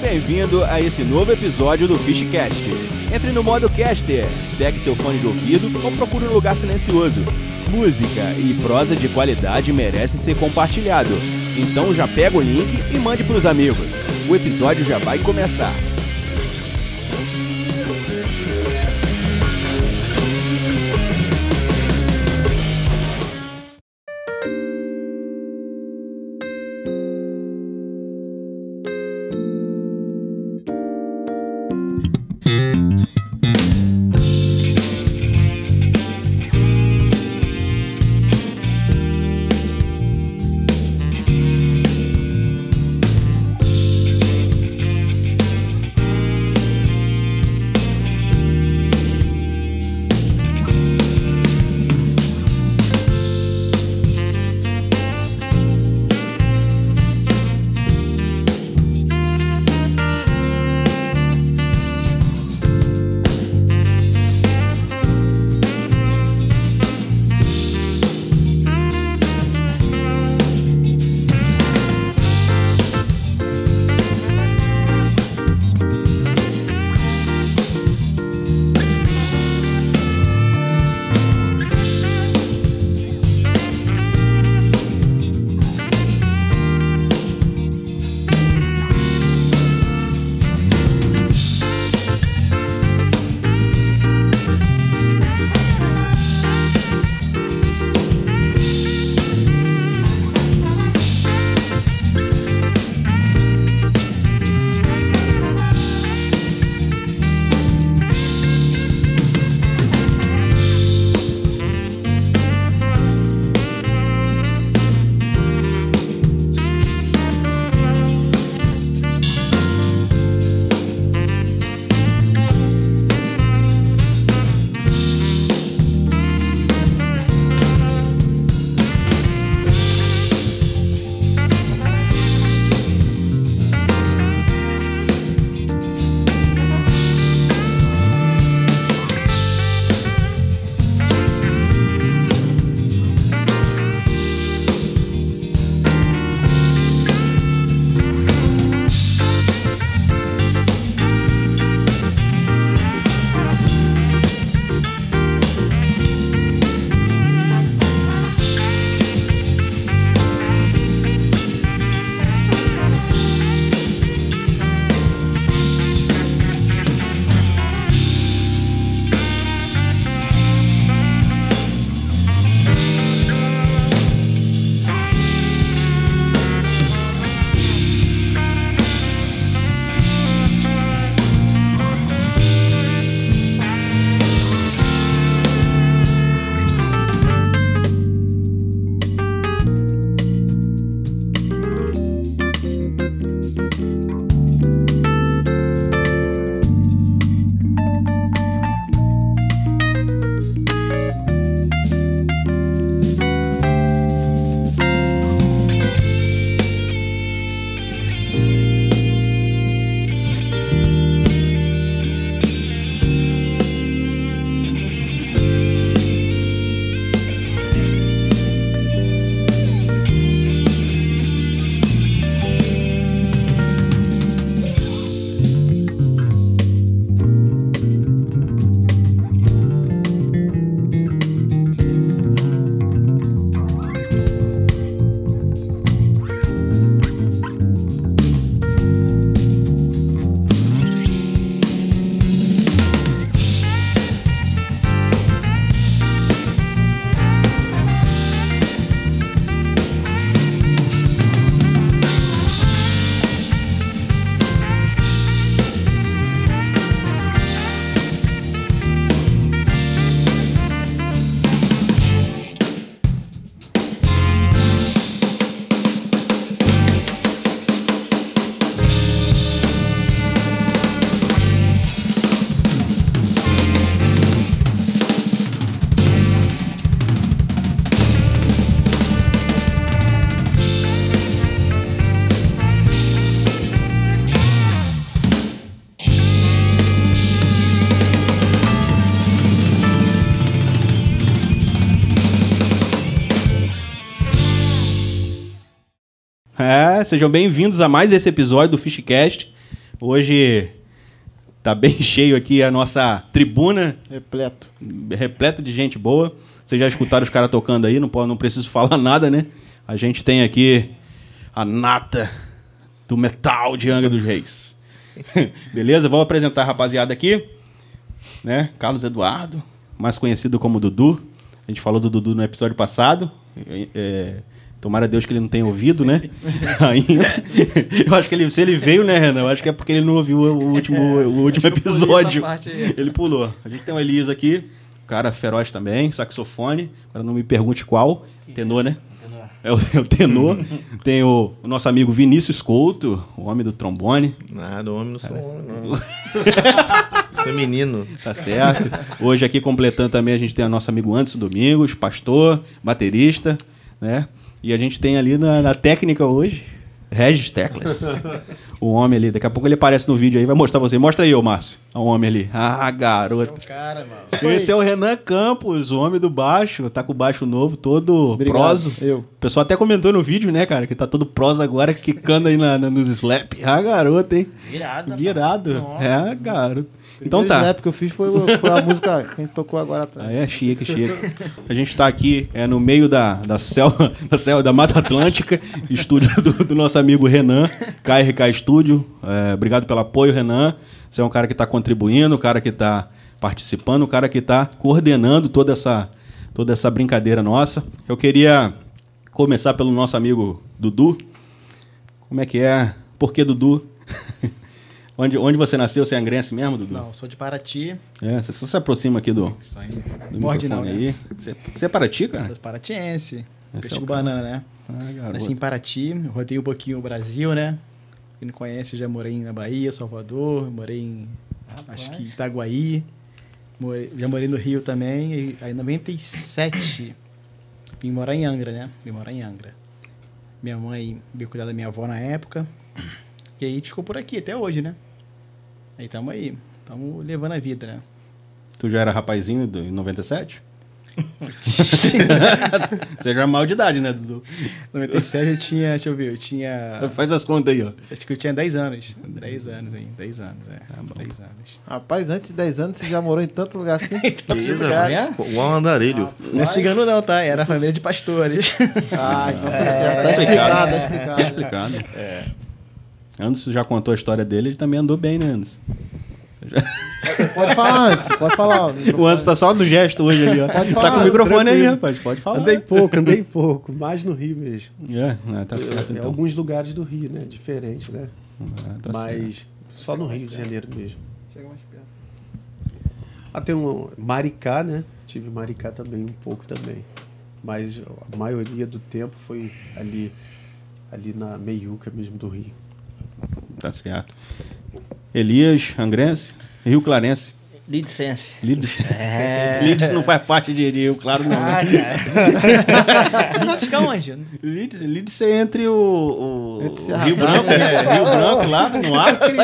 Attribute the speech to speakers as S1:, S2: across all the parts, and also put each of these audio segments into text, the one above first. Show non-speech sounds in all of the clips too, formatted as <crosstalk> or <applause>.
S1: bem-vindo a esse novo episódio do Fishcast. Entre no modo caster, pegue seu fone de ouvido ou procure um lugar silencioso. Música e prosa de qualidade merecem ser compartilhado. Então já pega o link e mande para os amigos. O episódio já vai começar. Sejam bem-vindos a mais esse episódio do Fishcast.
S2: Hoje tá bem <laughs> cheio aqui a nossa tribuna,
S3: Repleto.
S2: repleto de gente boa. Vocês já escutaram os caras tocando aí, não, pode, não preciso <laughs> falar nada, né? A gente tem aqui a nata do metal de Angra dos Reis. <laughs> Beleza? Vou apresentar a rapaziada aqui. Né? Carlos Eduardo, mais conhecido como Dudu. A gente falou do Dudu no episódio passado. É, é, tomara a Deus que ele não tenha ouvido, né? <laughs> Ainda. Eu acho que ele, se ele veio, né, Renan? Eu acho que é porque ele não ouviu o último, o último episódio. Ele pulou. A gente tem o Elias aqui, cara feroz também, saxofone. Agora não me pergunte qual. Tenor, né? É o, é o tenor. tem o, o nosso amigo Vinícius Couto, o homem do trombone.
S4: Nada, homem não sou homem, não. sou menino.
S2: Tá certo. Hoje aqui completando também a gente tem o nosso amigo Anderson Domingos, pastor, baterista, né? E a gente tem ali na, na técnica hoje, Regis Teclas. <laughs> o homem ali, daqui a pouco ele aparece no vídeo aí, vai mostrar pra você. Mostra aí, ô Márcio, o homem ali. Ah, garoto.
S3: Cara, mano.
S2: Esse é o Renan Campos, o homem do baixo, tá com o baixo novo, todo
S3: Obrigado.
S2: proso.
S3: Eu.
S2: O pessoal até comentou no vídeo, né, cara, que tá todo prosa agora, quicando aí na, na- nos slap. Ah, garoto, hein? Virado.
S5: Nossa.
S2: É, garoto. Então tá.
S3: snap que eu fiz foi, o- foi a música que a gente tocou agora atrás.
S2: Aí é chique, chique. A gente tá aqui é, no meio da, da, selva, <laughs> da selva da Mata Atlântica, estúdio do, do nosso amigo Renan, KRK Estúdio. É, obrigado pelo apoio, Renan. Você é um cara que está contribuindo, um cara que está participando, um cara que está coordenando toda essa, toda essa brincadeira nossa. Eu queria começar pelo nosso amigo Dudu. Como é que é? Por que Dudu? <laughs> onde, onde você nasceu? Você é angrense mesmo, Dudu?
S3: Não, sou de Paraty.
S2: É, você só se aproxima aqui do,
S3: Isso aí.
S2: do
S3: Morde não, né?
S2: aí. Você, você é Paraty, cara?
S3: Sou paratiense.
S2: É
S3: Peixe
S2: cara.
S3: banana, né?
S2: Ah.
S3: Nasci em Paraty, rodei um pouquinho o Brasil, né? Quem não conhece, já morei na Bahia, Salvador, morei em, acho que Itaguaí, morei- já morei no Rio também, e aí em 97 vim morar em Angra, né? Vim morar em Angra. Minha mãe veio cuidar da minha avó na época, e aí ficou por aqui até hoje, né? Aí tamo aí, tamo levando a vida, né?
S2: Tu já era rapazinho do- em 97? Você já é mal de idade, né, Dudu?
S3: 97 eu tinha, deixa eu ver, eu tinha,
S2: Faz as contas aí, ó.
S3: acho que eu tinha 10 anos, 10 anos aí, 10 anos, é,
S2: Tá bom.
S3: 10 anos.
S6: Rapaz, antes de 10 anos você já morou em tanto lugar assim? <laughs>
S3: Lugares.
S4: mano. Igual um andarilho.
S3: Não é cigano não, tá? Era família de pastores.
S6: Ah, então tá <laughs>
S3: É,
S6: certo. Tá
S2: Tá
S6: explicado, tá
S2: explicado.
S6: explicado.
S2: Tá explicado. É. Anderson já contou a história dele, ele também andou bem, né, Anderson? <laughs>
S6: Pode falar antes, pode falar.
S2: O Anderson tá só no gesto hoje ali, ó.
S6: Pode
S2: Tá
S6: falar,
S2: com o microfone aí,
S7: tranquilo.
S2: rapaz. Pode falar.
S7: Andei pouco, andei pouco, mais no Rio mesmo.
S2: É, é, tá certo
S7: Em
S2: então.
S7: alguns lugares do Rio, né? Diferente, né?
S2: É, tá certo.
S7: Mas só no Rio de Janeiro mesmo. Ah, tem um Maricá, né? Tive Maricá também um pouco também. Mas a maioria do tempo foi ali, ali na meiuca mesmo do Rio.
S2: Tá certo. Elias, Angrense, Rio Clarense.
S5: Licença.
S2: Lides.
S5: É. <laughs>
S2: Não faz parte de Rio Claro, não.
S5: Ah,
S2: Né?
S5: cara. <laughs>
S3: Fica onde?
S2: Lides é entre o, o- Rio. Branco, é, Rio Branco lá no <laughs> Acre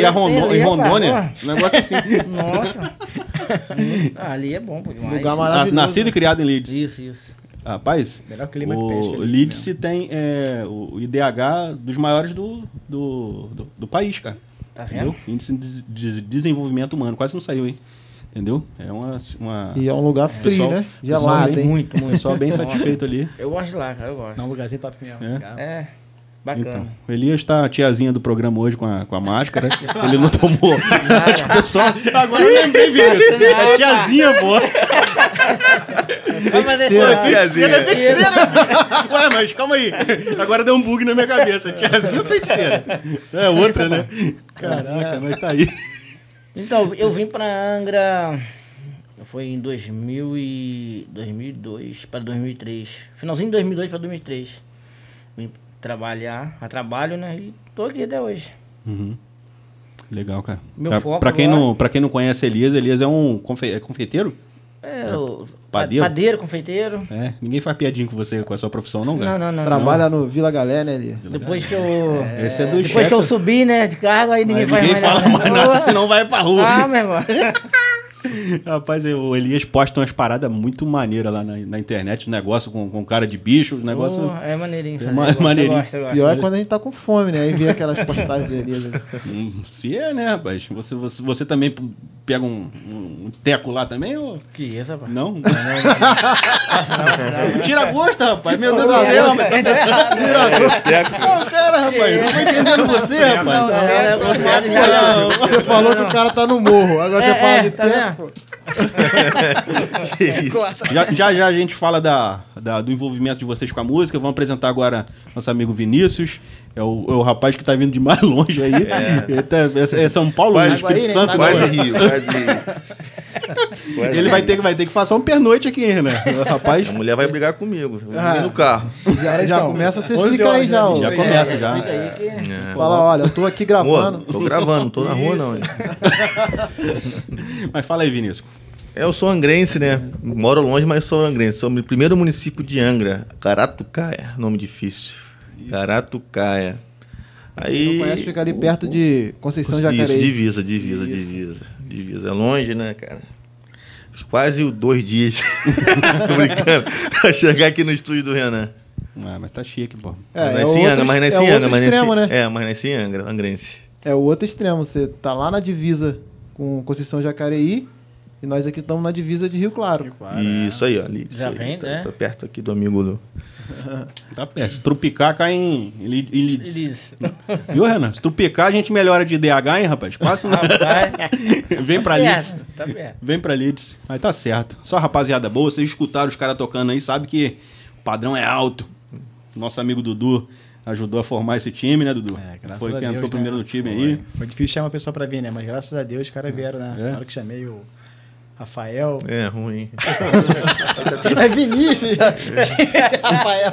S2: e a Rondô-
S5: pra
S2: em
S5: ir,
S2: Rondônia. Um negócio assim.
S5: Nossa. Ah, ali é bom, demais.
S6: Lugar
S2: Ah,
S6: maravilhoso.
S2: Nascido e criado em Leeds.
S5: Isso, isso.
S2: Rapaz,
S3: Melhor clima acho que
S2: o
S3: é
S2: tem é, o IDH dos maiores do, do, do, do país, cara.
S5: Tá
S2: Entendeu?
S5: vendo?
S2: Índice de de desenvolvimento humano. Quase não saiu, hein? Entendeu? É uma. uma
S6: E é um lugar frio,
S2: pessoal-
S6: né? Gelado,
S2: bem-
S6: hein?
S5: Muito, muito.
S2: Pessoal bem <laughs> satisfeito ali.
S5: Eu gosto de lá, cara, eu gosto.
S3: Não, um lugarzinho top mesmo.
S2: É?
S5: É, bacana.
S2: Então, o Elias tá a tiazinha do programa hoje com a, com a máscara. Ele não tomou. <laughs> Acho que o pessoal. Agora eu lembrei, Vinícius.
S5: Passa
S2: A tiazinha, pô.
S5: Ah, mas é
S6: Feiticeira,
S2: é feiticeira. Ué, mas calma aí. Agora deu um bug na minha cabeça. Tiazinha é feiticeira. Isso é outra, né? Caraca, mas tá aí.
S5: Então, eu vim pra Angra. Foi em 2000 e 2002 para 2003. Finalzinho de 2002 para 2003. Vim trabalhar, a trabalho, né? E tô aqui até hoje.
S2: Uhum. Legal, cara.
S5: Meu
S2: pra,
S5: foco
S2: pra quem
S5: agora-
S2: não, pra quem não conhece Elias, Elias é um confe- é confeiteiro?
S5: É, o
S2: Padeiro?
S5: padeiro, confeiteiro.
S2: É. Ninguém faz piadinha com você, com a sua profissão, não, cara?
S5: Não, não, não.
S6: Trabalha no Vila Galé, né,
S5: não. Depois que eu.
S2: Esse é do
S5: Depois
S2: chefe.
S5: que eu subi, né, de cargo, aí ninguém
S2: Aí
S5: faz
S2: ninguém
S5: mais
S2: fala
S5: nada.
S2: mais nada, senão vai pra rua.
S5: Ah, meu irmão. <laughs>
S2: Rapaz, o Elias posta umas paradas muito maneiras lá na, na internet, um negócio com, com cara de bicho, um negócio.
S5: Pô, é maneirinho. fazer,
S2: ma-
S5: gosto,
S2: maneirinho.
S5: Eu gosto, eu gosto.
S6: Pior é quando a gente tá com fome, né? Aí vê aquelas postagens dele. né?
S2: Hum, Se é, né, rapaz? Você, você, você também pega um, um, um teco lá também? Ou...
S5: Que isso, rapaz?
S2: Não?
S5: Não, não, não.
S2: Tira gosto, rapaz. Meu Deus do céu. Ô, cara, rapaz. Não tô entendendo você,
S5: Não,
S2: rapaz.
S5: não, é não.
S6: Você falou que o cara tá no morro. Agora
S5: É,
S6: você fala
S5: é,
S6: de
S5: tá
S8: isso?
S2: Já, já já a gente fala da, da- do envolvimento de vocês com a música. Vamos apresentar agora nosso amigo Vinícius. É o, é o rapaz que tá vindo de mais <laughs> longe aí. Ele tá- é, é São Paulo,
S4: Quase-?
S2: Espírito
S6: né?
S2: Santo.
S4: Quase
S2: né?
S4: rio, quase rio. Quase
S2: Ele vai ter, que- vai ter que passar um pernoite aqui, né? O rapaz
S4: A mulher vai brigar comigo.
S6: Ah.
S4: no carro.
S6: Já, <laughs> já começa a se
S3: 11
S6: explicar aí já.
S3: né?
S2: já
S3: É,
S2: começa já.
S5: Explica aí que...
S4: É.
S6: Fala, olha, eu tô aqui gravando.
S4: tô gravando, não tô na rua não. hein? <laughs>
S2: Mas fala aí, Vinícius.
S4: É, Eu sou angrense, né? Moro longe, mas sou angrense. Sou o primeiro município de Angra, Caratucaia. Nome difícil. Caratucaia. Aí.
S6: Não conhece, fica ali perto de Conceição
S4: Isso,
S6: Jacareí.
S4: divisa, divisa,
S6: Isso.
S4: divisa. Divisa. É longe, né, cara? Quase dois dias. <laughs> Tô brincando. Pra chegar aqui no estúdio do Renan.
S2: Ah, mas tá chique, pô.
S6: É,
S4: nasci
S6: é
S4: em
S6: outro,
S4: Angra, mas
S6: é outro
S4: Angra. Mas
S6: extremo, né?
S4: É, mas nasci em Angra, angrense.
S6: É o outro extremo. Você tá lá na divisa com Conceição Jacareí e nós aqui estamos na divisa de Rio Claro.
S4: Isso aí, ó. Ali,
S5: Já
S4: isso aí,
S5: vem,
S4: tá,
S5: né?
S4: Tá perto aqui do amigo do. <laughs>
S2: Tá perto. Se trupicar, cai em, em, Li-. <laughs> Viu, Renan? Se trupicar, a gente melhora de DH, hein, rapaz? Passa na... <laughs> Vem pra
S5: tá
S2: Leeds.
S5: Tá perto.
S2: Vem pra Leeds. Mas tá certo. Só rapaziada boa. Vocês escutaram os caras tocando aí, sabe que o padrão é alto. Nosso amigo Dudu ajudou a formar esse time, né, Dudu?
S3: É, graças
S2: Foi
S3: a
S2: quem
S3: Deus,
S2: entrou
S3: né?
S2: primeiro no time
S3: Foi.
S2: aí.
S3: Foi difícil chamar a pessoa pra vir, né? Mas graças a Deus os caras vieram, né?
S2: É.
S3: Na hora que chamei o Rafael.
S4: É ruim. <laughs>
S3: É Vinícius já. <laughs> Rafael.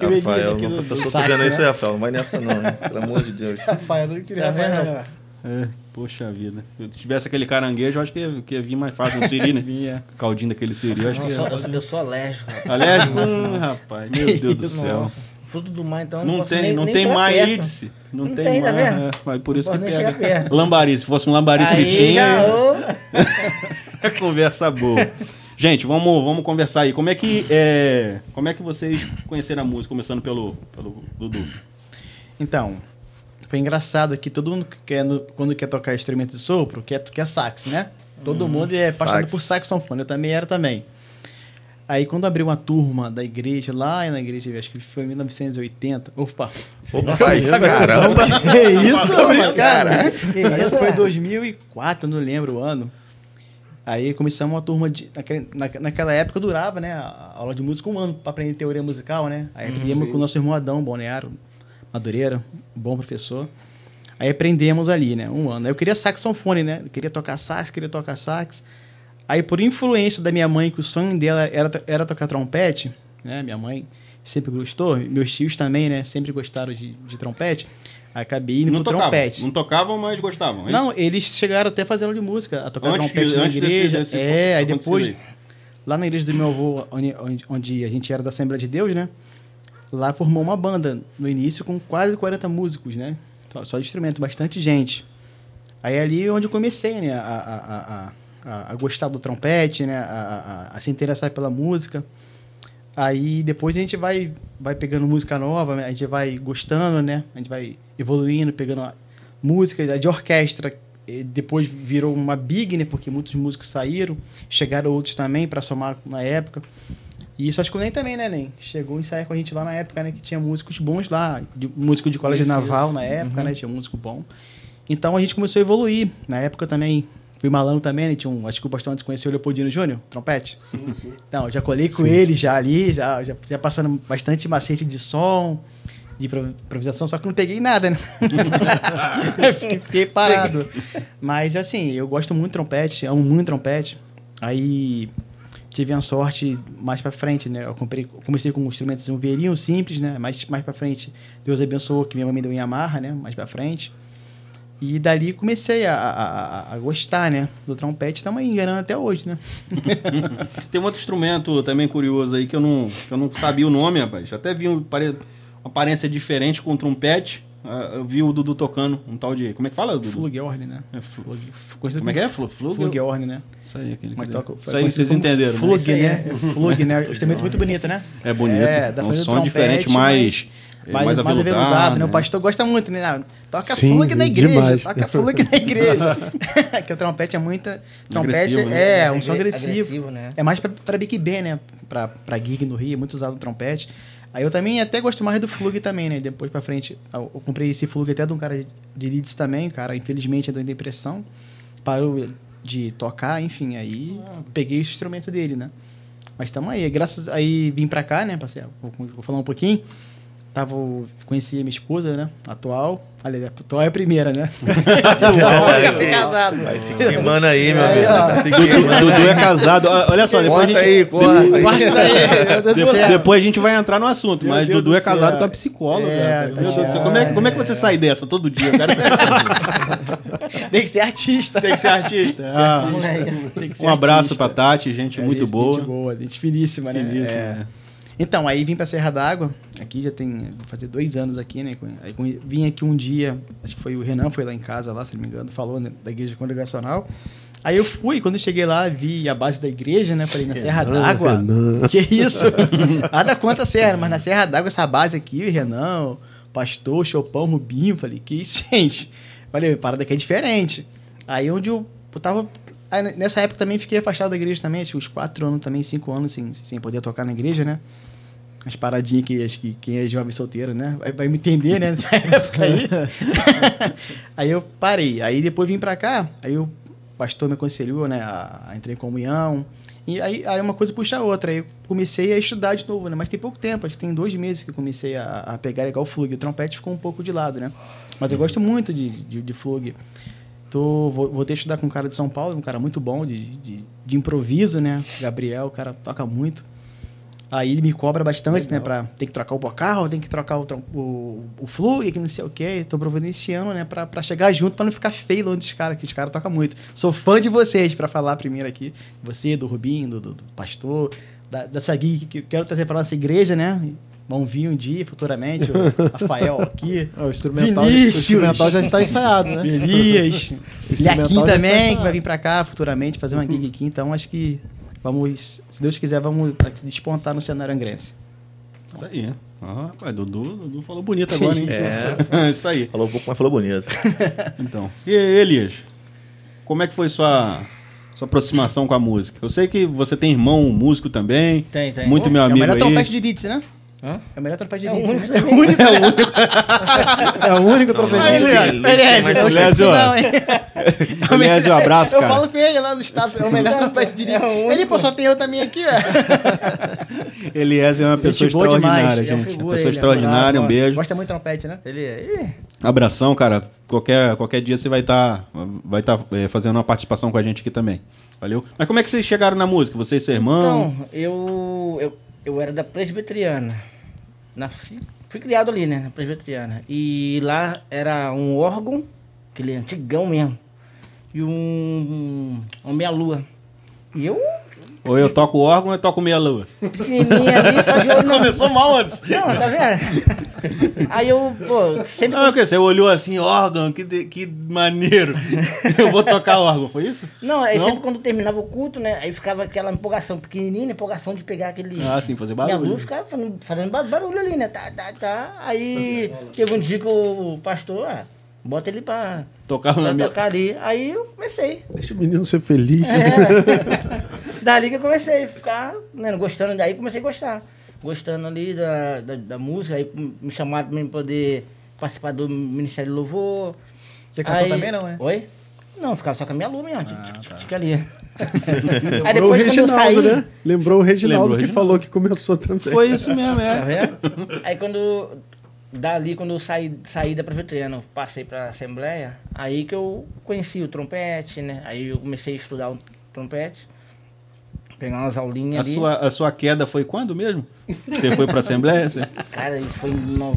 S3: Vinícius
S4: Rafael,
S3: aqui
S4: não,
S3: do-
S4: tô
S3: sax,
S4: vendo
S3: né?
S4: isso aí, Rafael. Não vai nessa não, hein? Pelo amor de Deus.
S3: Rafael, não queria
S5: Tá?
S3: Rafael.
S5: Rafael?
S2: É, poxa vida. Se eu tivesse aquele caranguejo, eu acho que ia, que ia vir mais fácil no Siri, né? <laughs>
S3: Vinha.
S2: Caldinho daquele Siri, eu acho que
S5: Eu eu sou- eu sou alérgico.
S2: Alérgico? Hum, rapaz, meu Deus do céu.
S5: Nossa, fruto do mar, então.
S2: Não
S5: posso
S2: tem,
S5: nem-
S2: não
S5: nem
S2: tem mais
S5: perto.
S2: ídice. Não,
S5: Não
S2: tem,
S5: tem, tá
S2: mais.
S5: vendo?
S2: é, mas por isso
S5: Não
S2: que pega. Lambari, se fosse um lambari
S5: Aí
S2: fritinho,
S5: já,
S2: é <laughs> conversa boa. Gente, vamos, vamos conversar aí. Como é que é, como é que vocês conheceram a música, começando pelo, pelo Dudu?
S3: Então, foi engraçado que todo mundo que quer, no- quando quer tocar instrumento de sopro, quer, quer sax, né? Todo mundo é apaixonado
S4: Sax.
S3: por saxofone, eu também era também. Aí quando abriu uma turma da igreja, lá na igreja, acho que foi em 1980, opa,
S4: Opa, <laughs> caramba. <laughs>
S3: que isso, cara? foi
S5: é?
S3: 2004, não lembro o ano. Aí começamos uma turma de. Naquele, na, naquela época durava, né? A aula de música um ano para aprender teoria musical, né? Aí aprendemos com o nosso irmão Adão Bonearo, Madureira, um bom professor. Aí aprendemos ali, né? Um ano. Aí eu queria saxofone, né? Eu queria tocar sax, queria tocar sax. Aí, por influência da minha mãe, que o sonho dela era, era tocar trompete, né? Minha mãe sempre gostou, meus tios também, né? Sempre gostaram de, de trompete. Acabei indo
S2: Não
S3: pro
S2: tocavam,
S3: trompete.
S2: não tocavam, mas gostavam. é
S3: Não, eles chegaram até fazer aula de música, a tocar
S2: Antes
S3: trompete na
S2: antes desse-
S3: igreja.
S2: desse
S3: é, aí depois,
S2: aí.
S3: lá na igreja do meu avô, onde, onde, onde a gente era da Assembleia de Deus, né? Lá formou uma banda no início com quase 40 músicos, né? Só, só de instrumento, bastante gente. Aí ali é onde eu comecei, né? A, a, a, a, a gostar do trompete, né? A- a se interessar pela música. Aí depois a gente vai, vai pegando música nova, a gente vai gostando, né? A gente vai evoluindo, pegando música de orquestra. Depois virou uma big, né? Porque muitos músicos saíram, chegaram outros também para somar na época. E isso acho que o Nen também, né, Nen? Chegou a ensaiar com a gente lá na época, né? Que tinha músicos bons lá, de, músico de colégio naval na época, né? Tinha músico bom. Então a gente começou a evoluir. Na época também, fui malandro também, né? Tinha um, acho que o pastor antes conheceu o Leopoldino Júnior, trompete.
S5: Sim, sim.
S3: Não, já colei com ele já ali, já, já, já passando bastante macete de som, de improv- improvisação, só que não peguei nada, né? <laughs> <laughs> fiquei, fiquei parado. Mas assim, eu gosto muito de trompete, amo muito trompete. Aí tive a sorte mais pra frente, né? Eu comprei, comecei com instrumentos um verinho simples, né? Mais, mais pra frente, Deus abençoou que minha mãe me deu em Yamaha, né? Mais pra frente. E dali comecei a, a, a- gostar, né? Do trompete, estamos aí enganando até hoje, né? <laughs>
S2: Tem um outro instrumento também curioso aí que eu não, que eu não sabia o nome, rapaz. Até vi um, pare- uma aparência diferente com o trompete. Ah, Eu vi o Dudu tocando um tal de. Como é que fala, Dudu?
S3: Flugelhorn, né?
S2: É, flu-
S3: Flug- conhecido
S2: Como é que é? Flug?
S3: Flugelhorn, né?
S2: Isso aí, aquele.
S3: Mas
S2: que-
S3: toca-
S2: Isso aí vocês entenderam. né?
S3: Flug, né? Flug, né? O instrumento muito bonito, né?
S2: É bonito.
S3: É,
S2: É,
S3: dá
S2: um
S3: pra fazer
S2: som
S3: trompete,
S2: diferente, mais. É,
S3: Mais, mais, aveludado, né? O pastor gosta muito, né? Ah, Toca
S7: Sim,
S3: flug na igreja,
S7: demais.
S3: toca flug na igreja. <laughs> <laughs> Porque o trompete é muita. Trompete
S2: Agressivo, né?
S3: é um som agressivo.
S5: Agressivo, né?
S3: É mais pra, pra Big Band, né? Pra, pra gig no Rio, é muito usado o trompete. Aí eu também até gosto mais do Flug também, né? Depois pra frente, eu eu comprei esse Flug até de um cara de Leeds também, o cara infelizmente entrou em depressão, parou de tocar, enfim, aí peguei esse instrumento dele, né? Mas tamo aí, graças aí vim pra cá, né? Passei, vou, vou falar um pouquinho. Tava, conheci a minha esposa, né? Atual. Aliás, a atual é a primeira, né? <laughs> atual,
S4: vai.
S3: casado.
S4: Vai se queimando aí, meu amigo. se
S2: Dudu, é casado. Olha só, depois a
S4: Corta
S2: gente.
S4: aí, corta.
S3: Isso aí, meu Deus do
S2: de-
S3: céu.
S2: depois a gente vai entrar no assunto, mas Dudu é casado
S3: céu.
S2: com a psicóloga.
S3: É,
S2: cara. Meu Deus do céu.
S3: Tatiana.
S2: Como é, que- como é que você sai dessa todo dia, cara? <laughs> <laughs>
S3: Tem que ser artista.
S2: Tem que ser artista. Ah,
S3: Tem que ser
S2: um abraço
S3: artista.
S2: pra Tati, gente
S3: É,
S2: muito
S3: gente-
S2: boa.
S3: Gente boa, gente finíssima, né?
S2: Finíssima,
S3: É.
S2: né?
S3: Então, aí vim pra Serra d'Água, aqui já tem, fazer dois anos aqui, né? Aí vim aqui um dia, acho que foi o Renan, foi lá em casa, lá, se não me engano, falou né, da igreja congregacional. Aí eu fui, quando eu cheguei lá, vi a base da igreja, né? Falei, na Serra d'Água? Que isso? <laughs> Nada contra a Serra, mas na Serra d'Água, essa base aqui, o Renan, o Pastor, Chopão, Rubinho, falei, que isso, <laughs> gente? Falei, a parada aqui é diferente. Aí onde eu, eu tava. Aí nessa época também fiquei afastado da igreja também, acho uns quatro anos também, cinco anos sem, sem poder tocar na igreja, né? As paradinhas que acho que quem é jovem solteiro, né? Vai, vai me entender, né? <laughs> Nessa época aí. <laughs> aí eu parei. Aí depois vim pra cá, aí o pastor me aconselhou, né? A, a entrar em comunhão. E aí, aí uma coisa puxa a outra. Aí eu comecei a estudar de novo, né? Mas tem pouco tempo, acho que tem dois meses que eu comecei a, a pegar igual o flug. O trompete ficou um pouco de lado, né? Mas eu gosto muito de, de, de flug. Tô, vou, vou ter que estudar com um cara de São Paulo, um cara muito bom de, de, de improviso, né? Gabriel, o cara toca muito. Aí ele me cobra bastante, né? Pra tem que trocar o bocal, tem que trocar o, o, o flug, que não sei o quê. Tô providenciando, né? Pra, pra chegar junto, pra não ficar feio longe dos caras, que os caras tocam muito. Sou fã de vocês, pra falar primeiro aqui. Você, do Rubinho, do, do, do Pastor, da, dessa gig que eu quero trazer pra nossa igreja, né? Vão vir um dia, futuramente, o <laughs> Rafael aqui.
S6: Ah, o, instrumental, o
S3: Vinícius.
S6: instrumental já está ensaiado, né?
S3: Elias. <laughs>
S6: está
S3: também, que vai vir pra cá futuramente fazer uma gig aqui. Então, acho que vamos, se Deus quiser, vamos despontar no cenário angrense.
S2: Isso aí. Ah, rapaz, Dudu, Dudu falou bonito agora, hein?
S4: É. <laughs>
S2: Isso aí.
S4: Falou um pouco, mas falou bonito.
S2: Então. E Elias, como é que foi sua, sua aproximação com a música? Eu sei que você tem irmão músico também.
S5: Tem, tem.
S2: Muito
S5: Ô,
S2: meu
S3: é o
S2: amigo
S3: melhor trompete de Leeds, né?
S5: Hã?
S3: É o melhor trompete de
S5: É o único
S3: né? É o único. É o único
S4: não,
S3: eu
S2: não,
S3: esqueci
S2: não,
S3: não, hein?
S2: Elias, um abraço,
S3: Eu
S2: cara.
S3: falo com ele lá no estado, é o melhor trompete de Leeds.
S5: É o único.
S3: Ele, pô, só tem eu também aqui, velho.
S2: Elias é uma pessoa
S3: boa
S2: extraordinária,
S3: demais, é uma
S2: gente. Uma pessoa
S3: ele,
S2: extraordinária, um beijo.
S3: Gosta muito de trompete, né?
S5: Ele é.
S2: Abração, cara. Qualquer, qualquer dia você vai estar vai tá, é, fazendo uma participação com a gente aqui também. Valeu? Mas como é que vocês chegaram na música? Você e seu irmão?
S5: Então, eu, eu, eu era da presbiteriana. Nasci, fui criado ali, né? Na presbiteriana. E lá era um órgão, aquele antigão mesmo. E um. um meia-lua. E eu,
S2: Ou eu toco órgão ou eu toco meia lua?
S5: pequenininha ali, só de olho <laughs>
S2: Começou mal antes.
S5: Não, tá vendo? Aí eu, pô, sempre.
S2: Ah, o quê? Você olhou assim, órgão, que, de- que maneiro. <laughs> Eu vou tocar órgão, foi isso?
S5: Não, aí
S2: Não?
S5: sempre quando terminava o culto, né? Aí ficava aquela empolgação pequenininha, empolgação de pegar aquele.
S2: Ah, sim, fazer
S5: Minha
S2: barulho.
S5: lua ficava fazendo, fazendo ba- barulho ali, né? Tá, tá, tá. Aí teve um dia que o pastor, ah, bota ele pra,
S2: Tocava na
S5: pra
S2: minha...
S5: tocar ali. Aí eu comecei.
S7: Deixa o menino ser feliz.
S5: É. Dali que eu comecei a ficar né, gostando, daí comecei a gostar. Gostando ali da, da, da música, aí me chamaram pra mim poder participar do Ministério do Louvor.
S3: Você cantou
S5: Aí-
S3: também, não, é?
S5: Oi? Não, ficava só com a minha lua tic, tic, ali. <laughs>
S7: Lembrou
S5: Aí
S7: o
S5: depois quando eu
S7: Reginaldo,
S5: saí...
S7: né? Lembrou o Reginaldo
S2: Lembrou o
S7: que
S2: Reginaldo.
S7: falou que começou também.
S2: Foi isso mesmo,
S5: Tá
S2: é.
S5: vendo? Aí quando. Dali, quando eu saí, saí da eu passei pra Assembleia, aí que eu conheci o trompete, né? Aí eu comecei a estudar o trompete, pegar umas
S2: A
S5: aulinhas ali.
S2: sua, a sua queda foi quando mesmo? Você foi pra <laughs> Assembleia? Você-
S5: Cara, isso foi em no-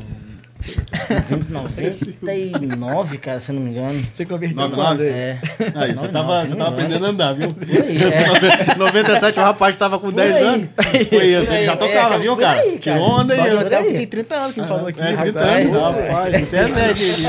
S5: 99, cara, se eu não me engano.
S3: Você converteu
S2: 99?
S3: quando?
S5: É.
S2: Aí, você
S5: Não,
S2: tava, você tava
S5: não.
S2: aprendendo a andar, viu?
S5: Aí, é. <laughs>
S2: 97 o rapaz tava com 10
S5: aí.
S2: anos. Foi isso, ele
S5: aí,
S2: já
S5: é,
S2: tocava,
S5: cara,
S2: viu, cara?
S5: aí,
S2: Que
S5: cara.
S2: onda
S3: Só
S2: aí,
S3: que
S2: ó.
S3: o Theo
S5: aí.
S3: tem 30 anos que me falou aqui.
S2: É, 30
S5: Rapaz,
S2: anos.
S5: rapaz.
S2: Esse é velho. ele-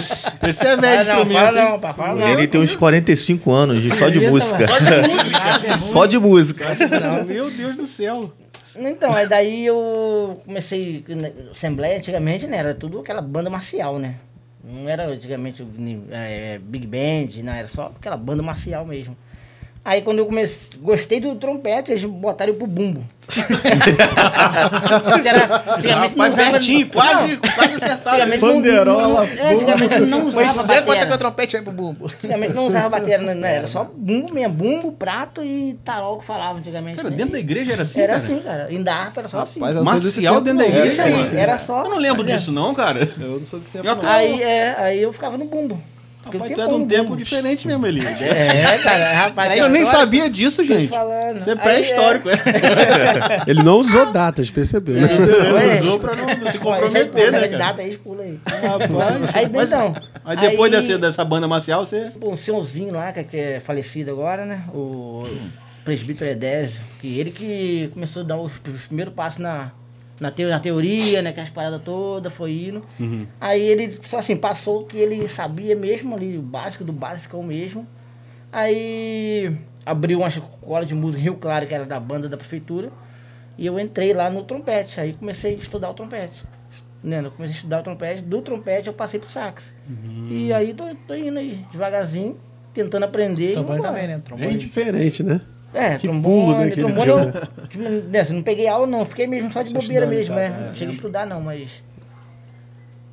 S2: Esse é
S5: Ah,
S2: velho hein?
S5: não, papai, fala não.
S4: Ele tem uns 45 anos de <laughs> só de música.
S5: Só de música.
S4: Só de música.
S2: Meu Deus do céu.
S5: Então, aí daí eu comecei. né, Assembleia antigamente, né? Era tudo aquela banda marcial, né? Não era antigamente é, Big Band, não, era só aquela banda marcial mesmo. Aí quando eu comecei, gostei do trompete, eles botaram pro bumbo. <laughs> Era, antigamente
S2: Rapaz,
S5: usava-
S2: pertinho,
S5: Não,
S2: quase, quase acertado.
S5: Antigamente não- não, é, antigamente não usava
S3: Pois é, quanto é que o trompete vai pro bumbo?
S5: Antigamente não usava bateria, né? Era só bumbo mesmo, bumbo, prato e tarol que falava antigamente.
S2: Cara,
S5: né?
S2: dentro da igreja era assim,
S5: Era
S2: cara?
S5: assim, cara. Em harpa era só assim.
S6: Rapaz, não desse
S2: Marcial dentro da
S6: não.
S2: igreja,
S5: aí,
S2: mano.
S5: era só.
S2: Eu não lembro disso não, cara.
S6: Eu não sou desse tempo, não.
S5: Aí, é, aí eu ficava no bumbo. Fiquei
S2: Rapaz,
S5: um
S2: tu é de um tempo diferente mesmo, Eli. <laughs>
S5: É, cara, rapaz.
S2: Eu nem
S5: agora-
S2: sabia disso, gente.
S5: falando.
S2: Isso é
S5: Aí,
S2: pré-histórico, é. <laughs>
S7: Ele não usou datas, percebeu? né?
S5: Ué,
S2: Usou pra não se comprometer, né, cara?
S5: data aí, pula aí.
S2: Rapaz,
S5: Aí,
S2: mas-
S5: então.
S2: Aí depois
S5: aí-
S2: dessa, dessa banda marcial, você...
S5: Pô, o senhorzinho lá, que é falecido agora, né? O presbítero Edésio, que ele que começou a dar os, os primeiros passos na, na, teo- na teoria, né? Que as paradas todas, foi indo. Aí ele, só assim, passou o que ele sabia mesmo ali, o básico do básico mesmo. Aí abriu uma escola de música em Rio Claro, que era da banda da prefeitura. E eu entrei lá no trompete, aí comecei a estudar o trompete. Né? Eu comecei a estudar o trompete, do trompete eu passei pro sax. E aí tô, tô indo aí, devagarzinho, tentando aprender.
S3: Trombone
S5: vambora.
S3: também, né?
S7: Bem
S3: Trombone.
S7: diferente, né?
S5: É,
S7: Que
S5: trombone,
S7: pulo, né, que ele
S5: trombone
S7: deu,
S5: eu, tipo, né, assim, não peguei aula não, fiquei mesmo só de
S3: Só
S5: bobeira mesmo,
S3: tá,
S5: é.
S3: tá,
S5: Não cheguei a
S3: é.
S5: estudar não, mas...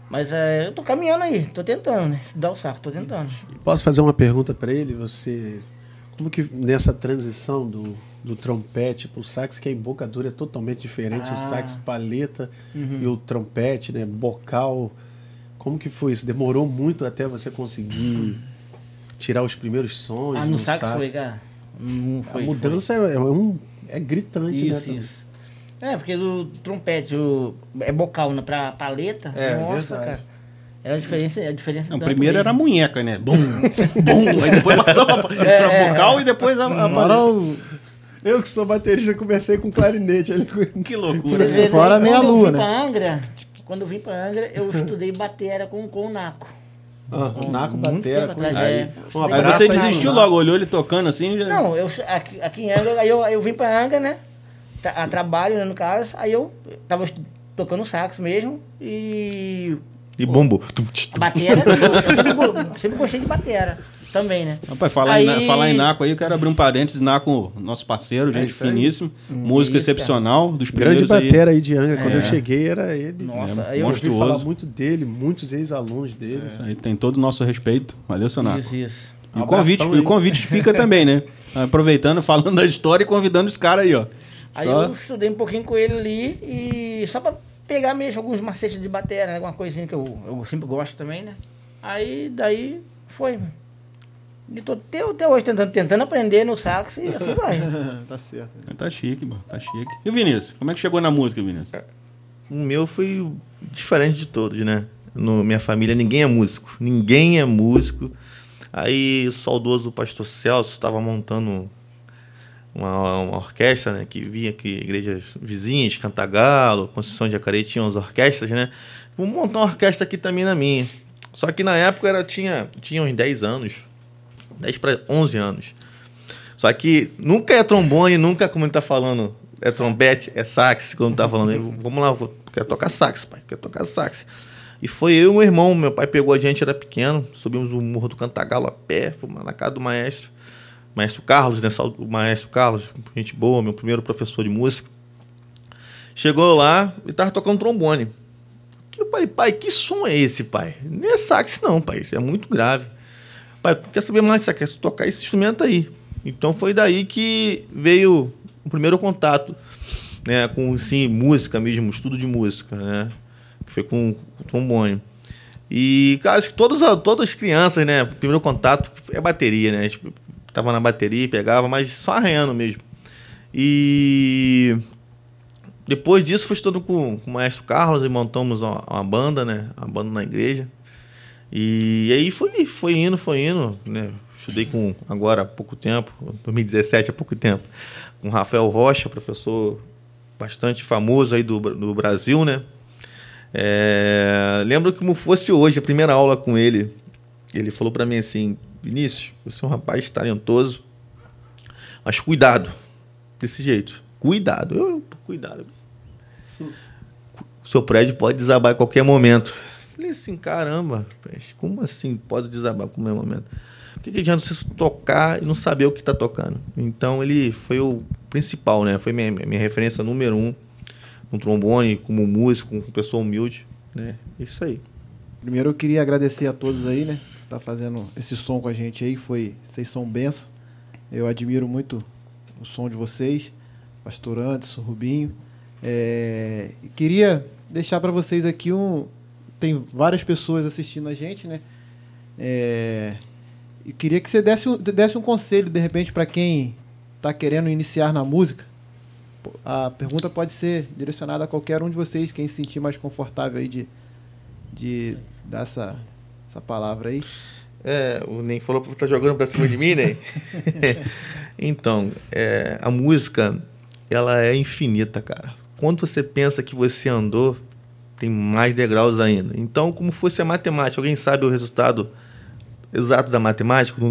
S5: Mas é, eu tô caminhando aí, tô tentando, né? Estudar o saco, tô tentando.
S7: Posso fazer uma pergunta para ele? Você, como que nessa transição do, do trompete para o sax, que a embocadura é totalmente diferente, o
S5: Ah.
S7: sax paleta
S5: Uhum.
S7: e o trompete, né, bocal, como que foi isso? Demorou muito até você conseguir tirar os primeiros sons
S5: Ah, no sax foi, cara? Não
S7: A
S5: foi.
S7: mudança é, é um, é gritante, né?
S5: Isso, isso. É, porque o trompete o, é bocal né, pra paleta.
S7: É,
S5: nossa,
S7: verdade.
S5: cara. É a diferença, é a diferença
S2: Não, primeiro era a
S5: mesmo.
S2: munheca, né? Bum, <laughs> bum. Aí depois passou pra, pra
S5: É,
S2: vocal e depois a, a
S7: Agora o- eu que sou baterista comecei com clarinete.
S2: Que loucura.
S5: Você vê,
S6: Fora
S5: né,
S6: meia lua, né?
S5: pra Angra, quando eu vim pra Angra, eu estudei batera com, com o Naco.
S7: Naco Batera. com-
S5: atrás,
S7: Aí,
S5: é.
S7: um abraço
S2: você
S7: aí pro
S2: desistiu logo, olhou ele tocando assim? Já...
S5: Não, eu aqui, aqui em Angra, aí eu, eu vim pra Angra, né? A trabalho, né, no caso, aí eu tava tocando sax mesmo e
S4: E bumbo.
S5: a batera, eu sempre, sempre gostei de batera também, né?
S2: Rapaz, falar, em,
S5: Aí-
S2: Na- falar em Naco aí, eu quero abrir um parênteses. Naco, nosso parceiro, gente
S7: isso aí.
S2: finíssimo. Músico
S5: Isso,
S2: excepcional, dos
S7: Grande
S2: primeiros aí.
S7: batera aí de Angra. Quando
S2: É.
S7: eu cheguei era ele.
S5: Nossa,
S2: É,
S5: aí eu
S7: Eu ouvi
S2: monstruoso.
S7: falar muito dele, muitos ex-alunos dele.
S2: Isso aí tem todo o nosso respeito. Valeu, seu Naco.
S5: Isso, isso.
S2: E o convite,
S7: aí.
S2: e o convite fica também, né? <laughs> Aproveitando, falando da história e convidando os caras aí, ó.
S5: Aí
S2: Só-
S5: eu estudei um pouquinho com ele ali e só pra pegar mesmo alguns macetes de bateria, né? Alguma coisinha que eu, eu sempre gosto também, né? Aí daí foi. mano. E tô até, até hoje tentando, tentando aprender no sax e <laughs> assim vai.
S6: tá certo.
S2: Tá chique, mano. Tá chique. E o Vinícius? Como é que chegou na música, Vinícius?
S4: O meu foi diferente de todos, né? No minha família ninguém é músico. Ninguém é músico. Aí o saudoso pastor Celso estava montando uma, uma orquestra, né? Que vinha aqui, igrejas vizinhas, Cantagalo, Conceição de Jacareí, tinha umas orquestras, né? Vou montar uma orquestra aqui também na minha. Só que na época era, tinha, tinha uns 10 anos. 10 para 11 anos. Só que nunca é trombone, nunca, como ele tá falando, é trompete, é sax, como tá falando. Eu, vamos lá, vou, quero tocar sax, pai, quero tocar sax. E foi eu e meu irmão, meu pai pegou a gente, era pequeno, subimos o morro do Cantagalo a pé, fomos na casa do maestro, maestro Carlos, né, o maestro Carlos, gente boa, meu primeiro professor de música. Chegou lá e tava tocando trombone. Eu falei, pai, que som é esse, pai? Não é sax não, pai, isso é muito grave. Pai, quer saber mais? Você quer tocar esse instrumento aí? Então foi daí que veio o primeiro contato, né, com sim, música mesmo, estudo de música, né? Que foi com o trombone. E, cara, acho que todos, todas as crianças, né, o primeiro contato é bateria, né? Tipo, tava na bateria, pegava, mas só arranhando mesmo. E depois disso, fui estudando com, com o maestro Carlos e montamos uma, uma banda, né? A banda na igreja. E aí foi, foi indo, foi indo, né? Estudei com, agora há pouco tempo, 2017, há pouco tempo, com Rafael Rocha, professor bastante famoso aí do, do Brasil, né? É, lembro como fosse hoje, a primeira aula com ele. Ele falou para mim assim: Vinícius, você é um rapaz talentoso, mas cuidado, desse jeito. Cuidado, eu, cuidado. O seu prédio pode desabar a qualquer momento. Falei assim, caramba, como assim pode desabar a qualquer momento? Por que, que adianta você tocar e não saber o que está tocando? Então ele foi o principal, né? Foi minha, minha referência número um no trombone, como músico, como pessoa humilde, né? Isso aí.
S6: Primeiro eu queria agradecer a todos aí, né? Que tá fazendo esse som com a gente aí, foi vocês são benção. Eu admiro muito o som de vocês, Pastor Anderson, Rubinho. É, queria deixar para vocês aqui um. Tem várias pessoas assistindo a gente, né? É, e queria que você desse, um- desse um conselho, de repente, para quem está querendo iniciar na música. A pergunta pode ser direcionada a qualquer um de vocês, quem se sentir mais confortável aí de, de dar essa, essa palavra aí.
S4: É, o Nem falou que tá jogando pra cima de mim, né? <laughs> então, é, a música, ela é infinita, cara. Quando você pensa que você andou, tem mais degraus ainda. Então, como fosse a matemática, alguém sabe o resultado exato da matemática?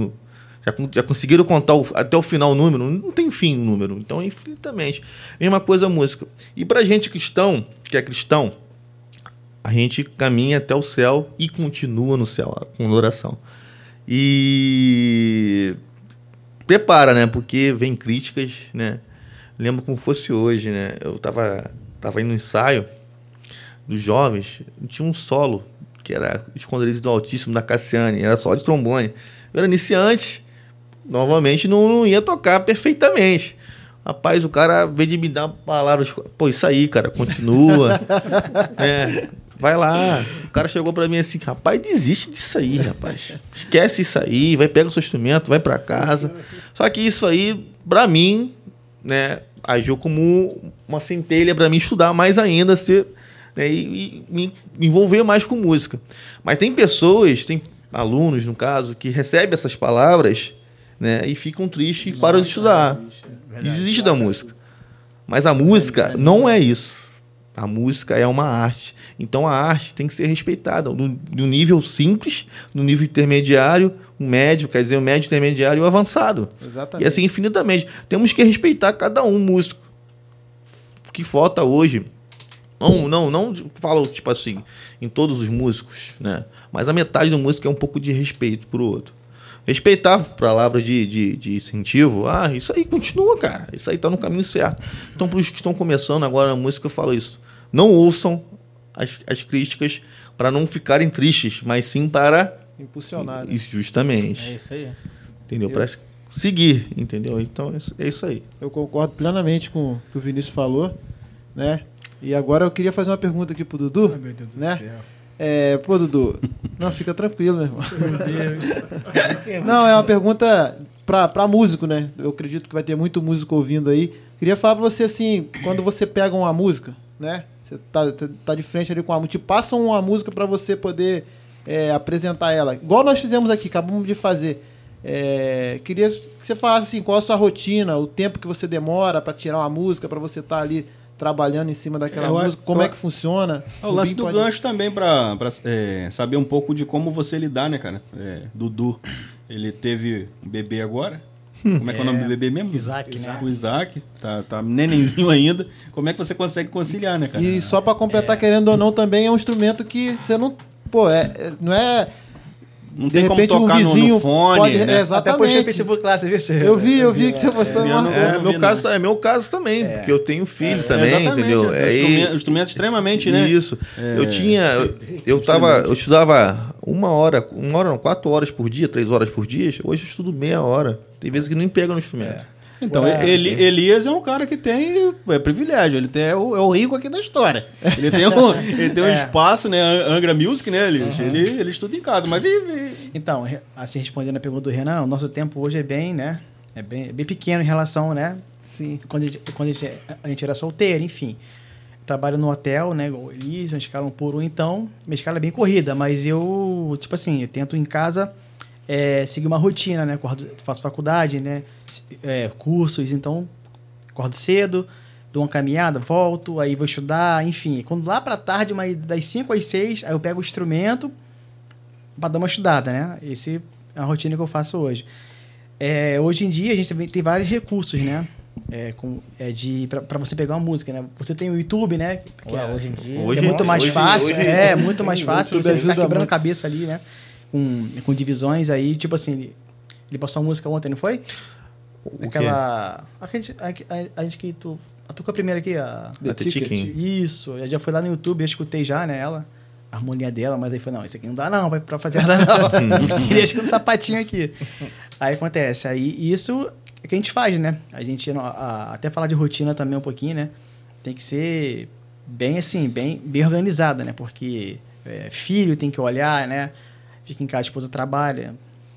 S4: Já, já conseguiram contar o- até o final o número? Não tem fim o número. Então, infinitamente. Mesma coisa a música. E pra gente cristão, que é cristão, a gente caminha até o céu e continua no céu com oração. E prepara, né? Porque vem críticas, né? Lembro como fosse hoje, né? Eu tava, tava indo no ensaio dos jovens, tinha um solo que era Esconderijo do Altíssimo da Cassiane, era só de trombone. Eu era iniciante, novamente não, não ia tocar perfeitamente. Rapaz, o cara veio de me dar palavras, pô, isso aí, cara, continua. <laughs> É, vai lá. O cara chegou pra mim assim, rapaz, desiste disso aí, rapaz. Esquece isso aí, vai pegar o seu instrumento, vai pra casa. Só que isso aí, pra mim, né, agiu como uma centelha pra mim estudar mais ainda, ser, né, e, e me envolver mais com música. Mas tem pessoas, tem alunos, no caso, que recebem essas palavras, né, e ficam tristes e param de estudar. E desiste da música. Mas a música não é isso. A música é uma arte. Então a arte tem que ser respeitada. No, no nível simples, no nível intermediário, o médio, quer dizer, o médio intermediário e o avançado.
S6: Exatamente.
S4: E assim infinitamente. Temos que respeitar cada um músico. O que falta hoje. Não, não, não falo, tipo assim, em todos os músicos, né? Mas a metade do músico é um pouco de respeito pro outro. Respeitar palavras de, de, de incentivo. Ah, isso aí continua, cara. Isso aí tá no caminho certo. Então, para os que estão começando agora na música, eu falo isso. Não ouçam as, as críticas para não ficarem tristes, mas sim para.
S6: Impulsionar. Né?
S4: Isso, justamente.
S5: É isso aí.
S4: Entendeu? Para seguir, entendeu? Então é é isso aí.
S6: Eu concordo plenamente com o que o Vinícius falou, né? E agora eu queria fazer uma pergunta aqui pro Dudu,
S3: Ai, meu Deus do
S6: né?
S3: céu.
S6: É, pô, Dudu, não, fica tranquilo, meu irmão.
S3: Meu Deus. <laughs>
S6: Não, é uma pergunta pra, pra músico, né? Eu acredito que vai ter muito músico ouvindo aí. Queria falar pra você assim, quando você pega uma música, né? Você tá, tá- tá de frente ali com a música, te passam uma música pra você poder é, apresentar ela. Igual nós fizemos aqui, acabamos de fazer. É, queria que você falasse assim, qual a sua rotina, o tempo que você demora pra tirar uma música, pra você estar ali trabalhando em cima daquela
S2: Eu
S6: música, como
S2: eu-
S6: é que funciona.
S2: É o lance
S6: Rubinho
S2: do
S6: pode-
S2: gancho também, pra, pra é, saber um pouco de como você lidar, né, cara? É, Dudu, ele teve um bebê agora. Como é que é o nome <laughs> do bebê mesmo?
S3: Isaac, né?
S2: O Isaac, tá, tá nenenzinho ainda. Como é que você consegue conciliar, né, cara?
S6: E só pra completar, querendo ou não, também é um instrumento que você não. Pô, é, é- não é.
S2: Não
S6: de
S2: tem como
S6: repente um
S2: tocar no-
S6: vizinho
S2: no, fone,
S6: pode-
S2: né?
S6: é,
S3: Até postei no
S6: Exatamente.
S3: Facebook lá, você viu? Você-
S6: Eu vi, eu vi que você postou
S2: é,
S6: uma.
S4: É, meu caso, é meu caso também, porque eu tenho filho também,
S2: exatamente,
S4: entendeu?
S2: É,
S4: É,
S2: um instrumento, um instrumento extremamente, né?
S4: Isso.
S2: É.
S4: Eu tinha. Eu, eu tava. Eu estudava uma hora, uma hora, não, quatro horas por dia, três horas por dia. Hoje eu estudo meia hora. Tem vezes que nem pega no instrumento.
S2: Então,
S3: Ué.
S2: Eli- Elias é um cara que tem é, privilégio, ele tem, é, o, é o rico aqui da história. Ele tem um, <laughs> ele tem um
S3: É.
S2: espaço, né? Angra Music, né, Elias? Ele, ele estuda em casa, mas e, e-
S3: Então, assim, respondendo a pergunta do Renan, o nosso tempo hoje é bem, né? É bem, é bem pequeno em relação, né?
S6: Sim.
S3: Quando a gente, quando a gente, a gente era solteiro, enfim. trabalho no hotel, né? igual Eles, uma escala um por um, então minha escala é bem corrida, mas eu, tipo assim, eu tento em casa é, seguir uma rotina, né? Acordo, faço faculdade, né? É, cursos, então acordo cedo, dou uma caminhada, volto, aí vou estudar, enfim. Quando lá pra tarde, uma, das 5 às 6, aí eu pego o instrumento para dar uma estudada, né? Esse é a rotina que eu faço hoje. É, hoje em dia a gente também tem vários recursos, né? É, com, é de para você pegar uma música, né? Você tem o YouTube, né? Que
S5: Ué,
S3: é,
S5: hoje em dia.
S4: Hoje-
S3: é muito mais
S4: hoje-
S3: fácil,
S4: hoje-
S3: é muito mais <laughs> fácil. Você ficar quebrando a cabeça ali, né? Com, com divisões aí, tipo assim, ele, ele passou uma música ontem, não foi?
S4: O
S3: Aquela. A gente, a, a, a gente que tu. A tua primeira aqui, a.
S4: quê? A Tiquinho.
S3: Isso, eu já fui lá no YouTube, eu escutei já, né, ela, a harmonia dela, mas aí foi, não, isso aqui não dá não, pra, pra fazer nada não. <laughs> Deixa com um sapatinho aqui. Aí acontece, aí isso é que a gente faz, né? A gente, a- a- até falar de rotina também um pouquinho, né? Tem que ser bem assim, bem, bem organizada, né? Porque é, filho tem que olhar, né? Fica em casa, a esposa trabalha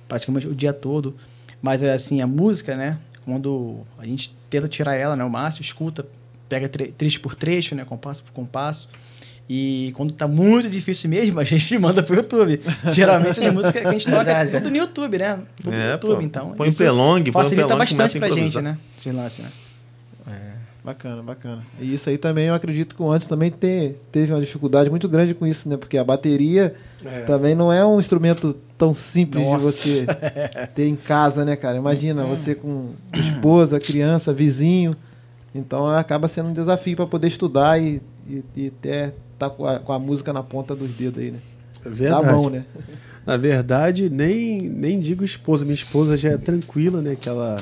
S3: praticamente o dia todo. Mas é assim, a música, né? Quando a gente tenta tirar ela, né? O máximo, escuta, pega tre trecho por trecho, né? Compasso por compasso. E quando tá muito difícil mesmo, a <laughs> gente manda pro YouTube. Geralmente as músicas que a gente toca é tudo no YouTube, né? Tudo no
S4: É,
S3: YouTube,
S4: pô.
S3: então.
S4: Põe
S3: isso
S4: pelong, põe
S3: Facilita
S4: pelong,
S3: bastante
S4: começa a
S3: pra gente, né? Esse lance, né?
S6: Bacana, bacana. E isso aí também, eu acredito que o antes também te, teve uma dificuldade muito grande com isso, né? Porque a bateria também não é um instrumento tão simples
S3: Nossa.
S6: de você <laughs> ter em casa, né, cara? Imagina, você com esposa, criança, vizinho. Então acaba sendo um desafio para poder estudar e, e, e até tá com a, com a música na ponta dos dedos aí, né?
S7: É
S6: Da
S7: verdade.
S6: mão, né? <laughs>
S7: Na verdade, nem, nem digo esposa. Minha esposa já é tranquila, né? Que ela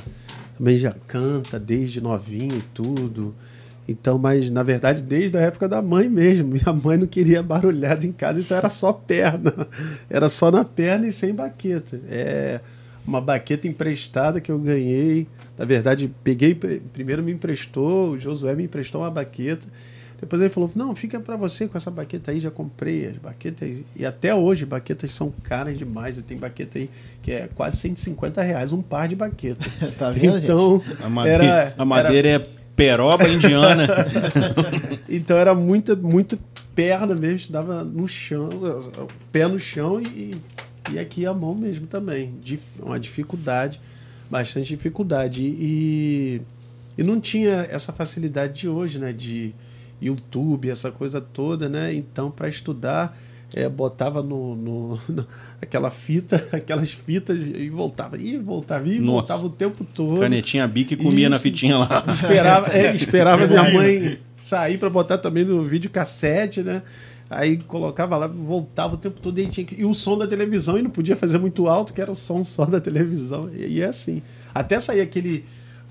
S7: também já canta desde novinho e tudo. Então, mas na verdade, desde a época da mãe mesmo. Minha mãe não queria barulhada em casa, então era só perna. <laughs> Era só na perna e sem baqueta. É uma baqueta emprestada que eu ganhei. Na verdade, peguei, primeiro me emprestou, o Josué me emprestou uma baqueta. Depois ele falou: Não, fica pra você com essa baqueta aí. Já comprei as baquetas. E até hoje, baquetas são caras demais. Eu tenho baqueta aí que é quase 150 reais um par de baqueta. <laughs>
S6: Tá vendo,
S7: então,
S2: A madeira,
S7: era,
S2: a madeira é peroba indiana. <laughs>
S7: então era muita, muito perna mesmo, dava no chão, pé no chão e, e aqui a mão mesmo também. Dif- Uma dificuldade, bastante dificuldade. E, e não tinha essa facilidade de hoje, né? De YouTube, essa coisa toda, né? Então, para estudar, é, botava no, no- <laughs> no- aquela fita, <laughs> aquelas fitas e voltava, e voltava, e
S2: Nossa.
S7: voltava o tempo todo.
S2: Canetinha bica e comia na fitinha lá. <laughs>
S7: Esperava, é, esperava minha mãe sair para botar também no vídeo cassete, né? Aí colocava lá, voltava o tempo todo e, tinha que- e o som da televisão e não podia fazer muito alto, que era o som só da televisão. E, e é assim. Até sair aquele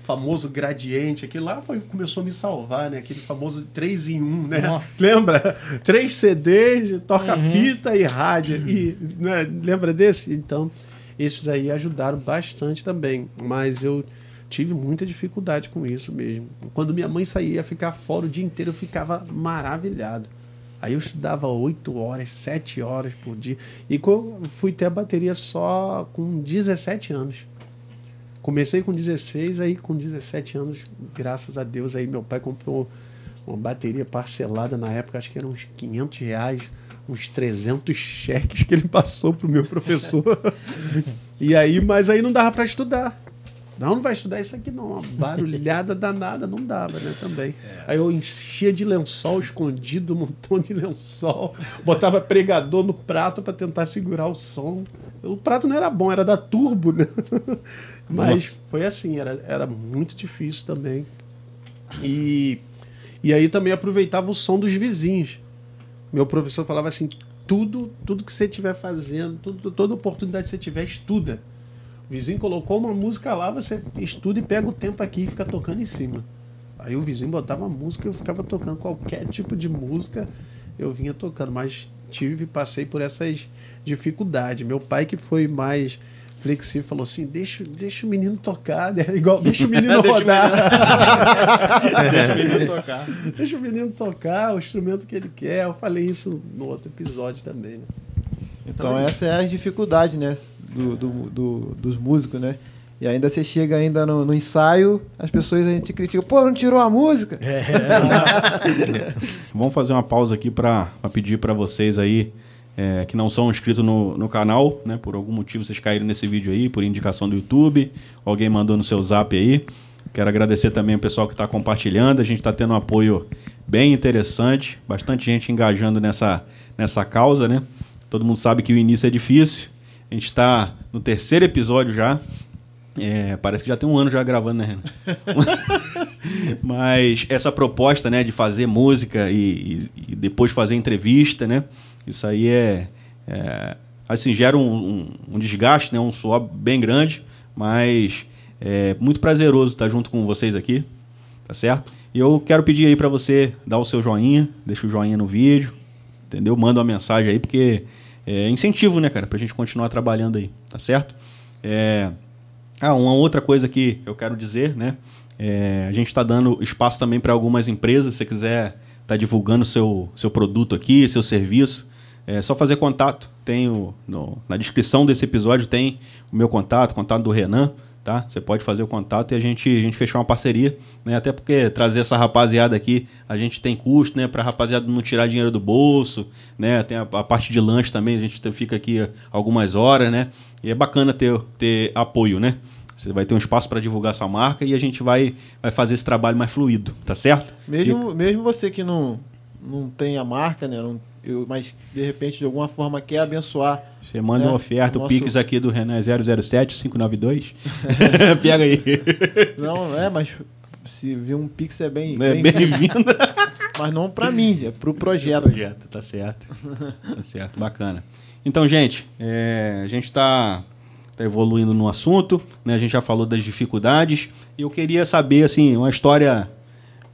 S7: famoso gradiente, aquele lá foi, começou a me salvar, né? Aquele famoso 3 em 1, né?
S5: Nossa. <laughs>
S7: Lembra? Três CDs, toca-fita e rádio. E, né? Lembra desse? Então, esses aí ajudaram bastante também. Mas eu tive muita dificuldade com isso mesmo. Quando minha mãe saía ficar fora o dia inteiro, eu ficava maravilhado. Aí eu estudava 8 horas, 7 horas por dia. E fui ter a bateria só com 17 anos. Comecei com 16, aí com 17 anos, graças a Deus, aí meu pai comprou uma bateria parcelada na época, acho que eram uns 500 reais, uns 300 cheques que ele passou pro meu professor. <laughs> e aí, mas aí não dava para estudar. Não, não vai estudar isso aqui não. Uma barulhada danada não dava, né? Também. Aí eu enchia de lençol escondido, um montão de lençol. Botava pregador no prato para tentar segurar o som. O prato não era bom, era da turbo, né? Mas foi assim, era, era muito difícil também. E, e aí também aproveitava o som dos vizinhos. Meu professor falava assim: tudo, tudo que você estiver fazendo, tudo, toda oportunidade que você tiver, estuda. O vizinho colocou uma música lá, você estuda e pega o tempo aqui e fica tocando em cima. Aí o vizinho botava música e eu ficava tocando qualquer tipo de música, eu vinha tocando, mas tive, passei por essas dificuldades. Meu pai que foi mais flexível falou assim: deixa, deixa o menino tocar, né? <laughs> igual deixa o menino <laughs>
S2: Deixa o
S7: rodar. <laughs>
S2: Deixa o menino tocar.
S7: Deixa o menino tocar o instrumento que ele quer. Eu falei isso no outro episódio também, né?
S6: Então essa é a dificuldade, né? Do, do, do- dos músicos, né? E ainda você chega ainda no, no ensaio, as pessoas a gente critica, pô, não tirou a música?
S2: Vamos fazer uma pausa aqui para pedir para vocês aí é, que não são inscritos no, no canal, né? Por algum motivo vocês caíram nesse vídeo aí, por indicação do YouTube, alguém mandou no seu zap aí. Quero agradecer também o pessoal que está compartilhando. A gente está tendo um apoio bem interessante, bastante gente engajando nessa, nessa causa, né? Todo mundo sabe que o início é difícil. A gente está no terceiro episódio já. É, parece que já tem um ano já gravando, né? <laughs> Mas essa proposta, né, de fazer música e, e, e, depois fazer entrevista, né? Isso aí é, é assim gera um, um, um, desgaste, né, um suor bem grande, mas é muito prazeroso estar junto com vocês aqui, tá certo? E eu quero pedir aí para você dar o seu joinha, deixa o joinha no vídeo, entendeu? Manda uma mensagem aí porque é incentivo, né, cara, pra gente continuar trabalhando aí, tá certo? É, ah, uma outra coisa que eu quero dizer, né? É, a gente está dando espaço também para algumas empresas. Se você quiser estar tá divulgando seu, seu produto aqui, seu serviço, é só fazer contato. Tem o, no, na descrição desse episódio tem o meu contato, contato do Renan, tá? Você pode fazer o contato e a gente, a gente fechar uma parceria, né? Até porque trazer essa rapaziada aqui, a gente tem custo, né? Para a rapaziada não tirar dinheiro do bolso, né? Tem a, a, parte de lanche também, a gente fica aqui algumas horas, né? E é bacana ter, ter apoio, né? Você vai ter um espaço para divulgar sua marca e a gente vai, vai fazer esse trabalho mais fluido, tá certo?
S6: Mesmo, mesmo você que não, não tem a marca, né? Não, eu, mas de repente de alguma forma quer abençoar.
S2: Você manda né? uma oferta, o, nosso... Pix aqui do Renan 007 592. <laughs> Pega aí.
S6: Não, é, mas se vir um Pix é bem
S2: é bem-vindo. Bem
S6: mas não para mim, é para o projeto.
S2: projeto, tá certo. tá certo, bacana. Então, gente, é, a gente está tá evoluindo no assunto, né? A gente já falou das dificuldades. E eu queria saber, assim, uma história.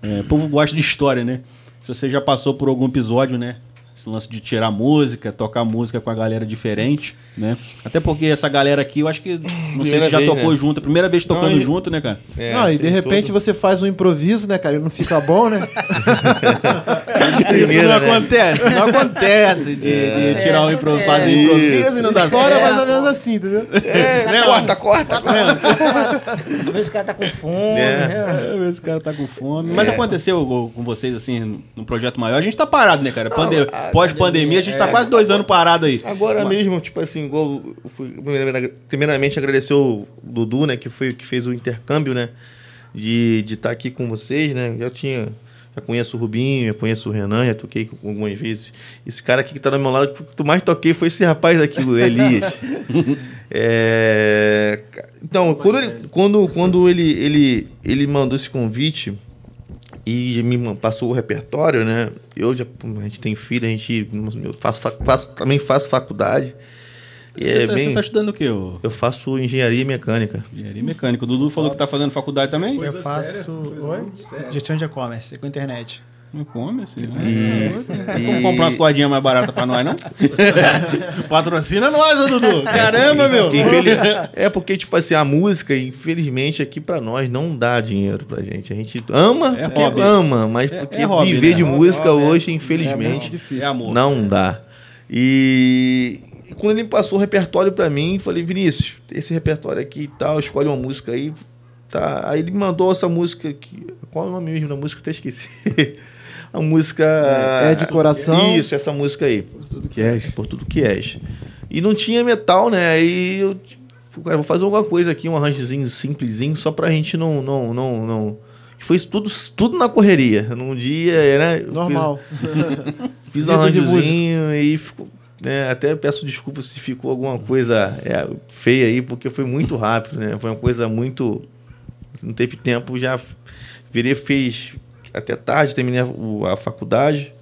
S2: É, o povo gosta de história, né? Se você já passou por algum episódio, né? Esse lance de tirar música, tocar música com a galera diferente, né? Até porque essa galera aqui, eu acho que. Não primeira sei se já vez, tocou né? junto, primeira vez tocando não, junto, né, cara?
S6: É, não, e de repente todo... você faz um improviso, né, cara? E não fica bom, né? <laughs>
S2: Isso não né? acontece, não acontece de, é. de tirar um improviso, fazer é. improviso e não dá
S6: certo. mais ou menos assim, entendeu?
S5: É, né, corta, corta, corta. Às vezes o cara tá com fome. É.
S2: Né? Às vezes o cara tá com fome. Mas aconteceu com vocês, assim, num projeto maior, a gente tá parado, né, cara? Pande pós-pandemia, a gente está é, quase dois anos parado aí.
S4: Agora mesmo, tipo assim, igual, fui, primeiramente agradecer o Dudu, né, que foi que fez o intercâmbio, né, de estar tá aqui com vocês, né, já tinha já conheço o Rubinho, já conheço o Renan, já toquei algumas vezes. Esse cara aqui que tá do meu lado, que tu mais toquei foi esse rapaz aqui, o <laughs> Elias. é... Então, quando, ele, quando, quando ele, ele, ele mandou esse convite, e me passou o repertório, né? Eu já, a gente tem filho, a gente eu faço, faço também faço faculdade.
S2: E você, é tá, bem, você tá estudando o quê?
S4: Eu faço engenharia mecânica.
S2: Engenharia mecânica. O Dudu falou que tá fazendo faculdade também?
S3: Coisa eu faço séria, gestão de e-commerce, com internet.
S2: E-commerce? E... É. Vamos comprar umas cordinhas mais baratas pra nós, não? <laughs> Patrocina nós, ô Dudu. <laughs> Caramba, meu.
S4: Infeliz... É porque, tipo assim, a música, infelizmente, aqui pra nós não dá dinheiro pra gente. A gente ama, é porque hobby. ama, mas é, porque é hobby, viver né? de música hobby, hoje, infelizmente, não dá. E quando ele passou o repertório para mim, falei, Vinícius, esse repertório aqui e tal, escolhe uma música aí. Tá. Aí ele mandou essa música aqui. Qual é o nome mesmo da música? Até esqueci. <laughs> a música.
S6: É, é, de coração.
S4: Isso, essa música aí.
S6: Por tudo que és.
S4: Por tudo que és. E não tinha metal, né? Aí eu. Tipo, cara, vou fazer alguma coisa aqui, um arranjozinho simplesinho, só pra gente não. não, não, não... Foi tudo, tudo na correria. Num dia, né?
S6: Normal.
S4: Fiz, <laughs> fiz um arranjozinho e ficou. Né, até peço desculpas se ficou alguma coisa é, feia aí, porque foi muito rápido, né? Foi uma coisa muito. Não teve tempo, já virei, fez até tarde, terminei a, a faculdade,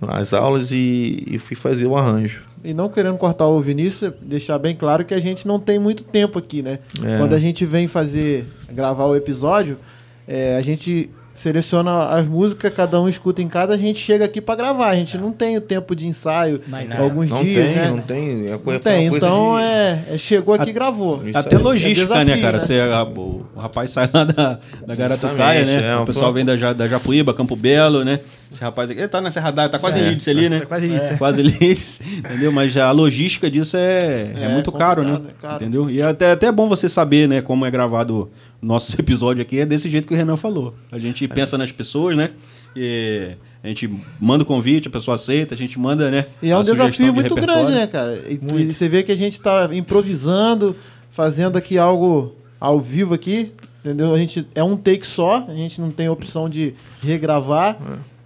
S4: as aulas e, e, fui fazer o arranjo.
S6: E não querendo cortar o Vinícius, deixar bem claro que a gente não tem muito tempo aqui, né? É. Quando a gente vem fazer, gravar o episódio, é, a gente seleciona as músicas, cada um escuta em casa, a gente chega aqui pra gravar. A gente não tem o tempo de ensaio,
S3: Não,
S6: alguns
S4: Não
S6: dias,
S4: tem,
S6: né?
S4: não tem. É
S6: Não tem,
S4: coisa
S6: então
S4: de-
S6: é, é chegou aqui e gravou.
S2: Até
S4: aí.
S2: logística,
S6: É
S2: né,
S6: desafio,
S2: cara?
S6: né?
S2: Você, a- o, o rapaz sai lá da, da Garatucaia, né?
S4: é,
S2: o pessoal vem da, da Japuíba, Campo Belo, né? Esse rapaz aqui, ele tá na Serra d'Água, tá quase
S4: É.
S2: Lídice ali, né?
S3: Tá quase Lídice, é.
S2: Quase Lídice, <laughs> entendeu? Mas a logística disso é, é,
S6: É
S2: muito caro, né?
S6: é caro.
S2: Entendeu? E é até, até bom você saber, né, como é gravado nosso <laughs> episódio aqui, é desse jeito que o Renan falou. A gente
S6: É.
S2: pensa nas pessoas, né? E a gente manda o convite, a pessoa aceita, a gente manda, né?
S6: E é um desafio
S2: de
S6: muito grande, né, cara? E, e você vê que a gente tá improvisando, fazendo aqui algo ao vivo aqui, entendeu? A gente é um take só, a gente não tem opção de regravar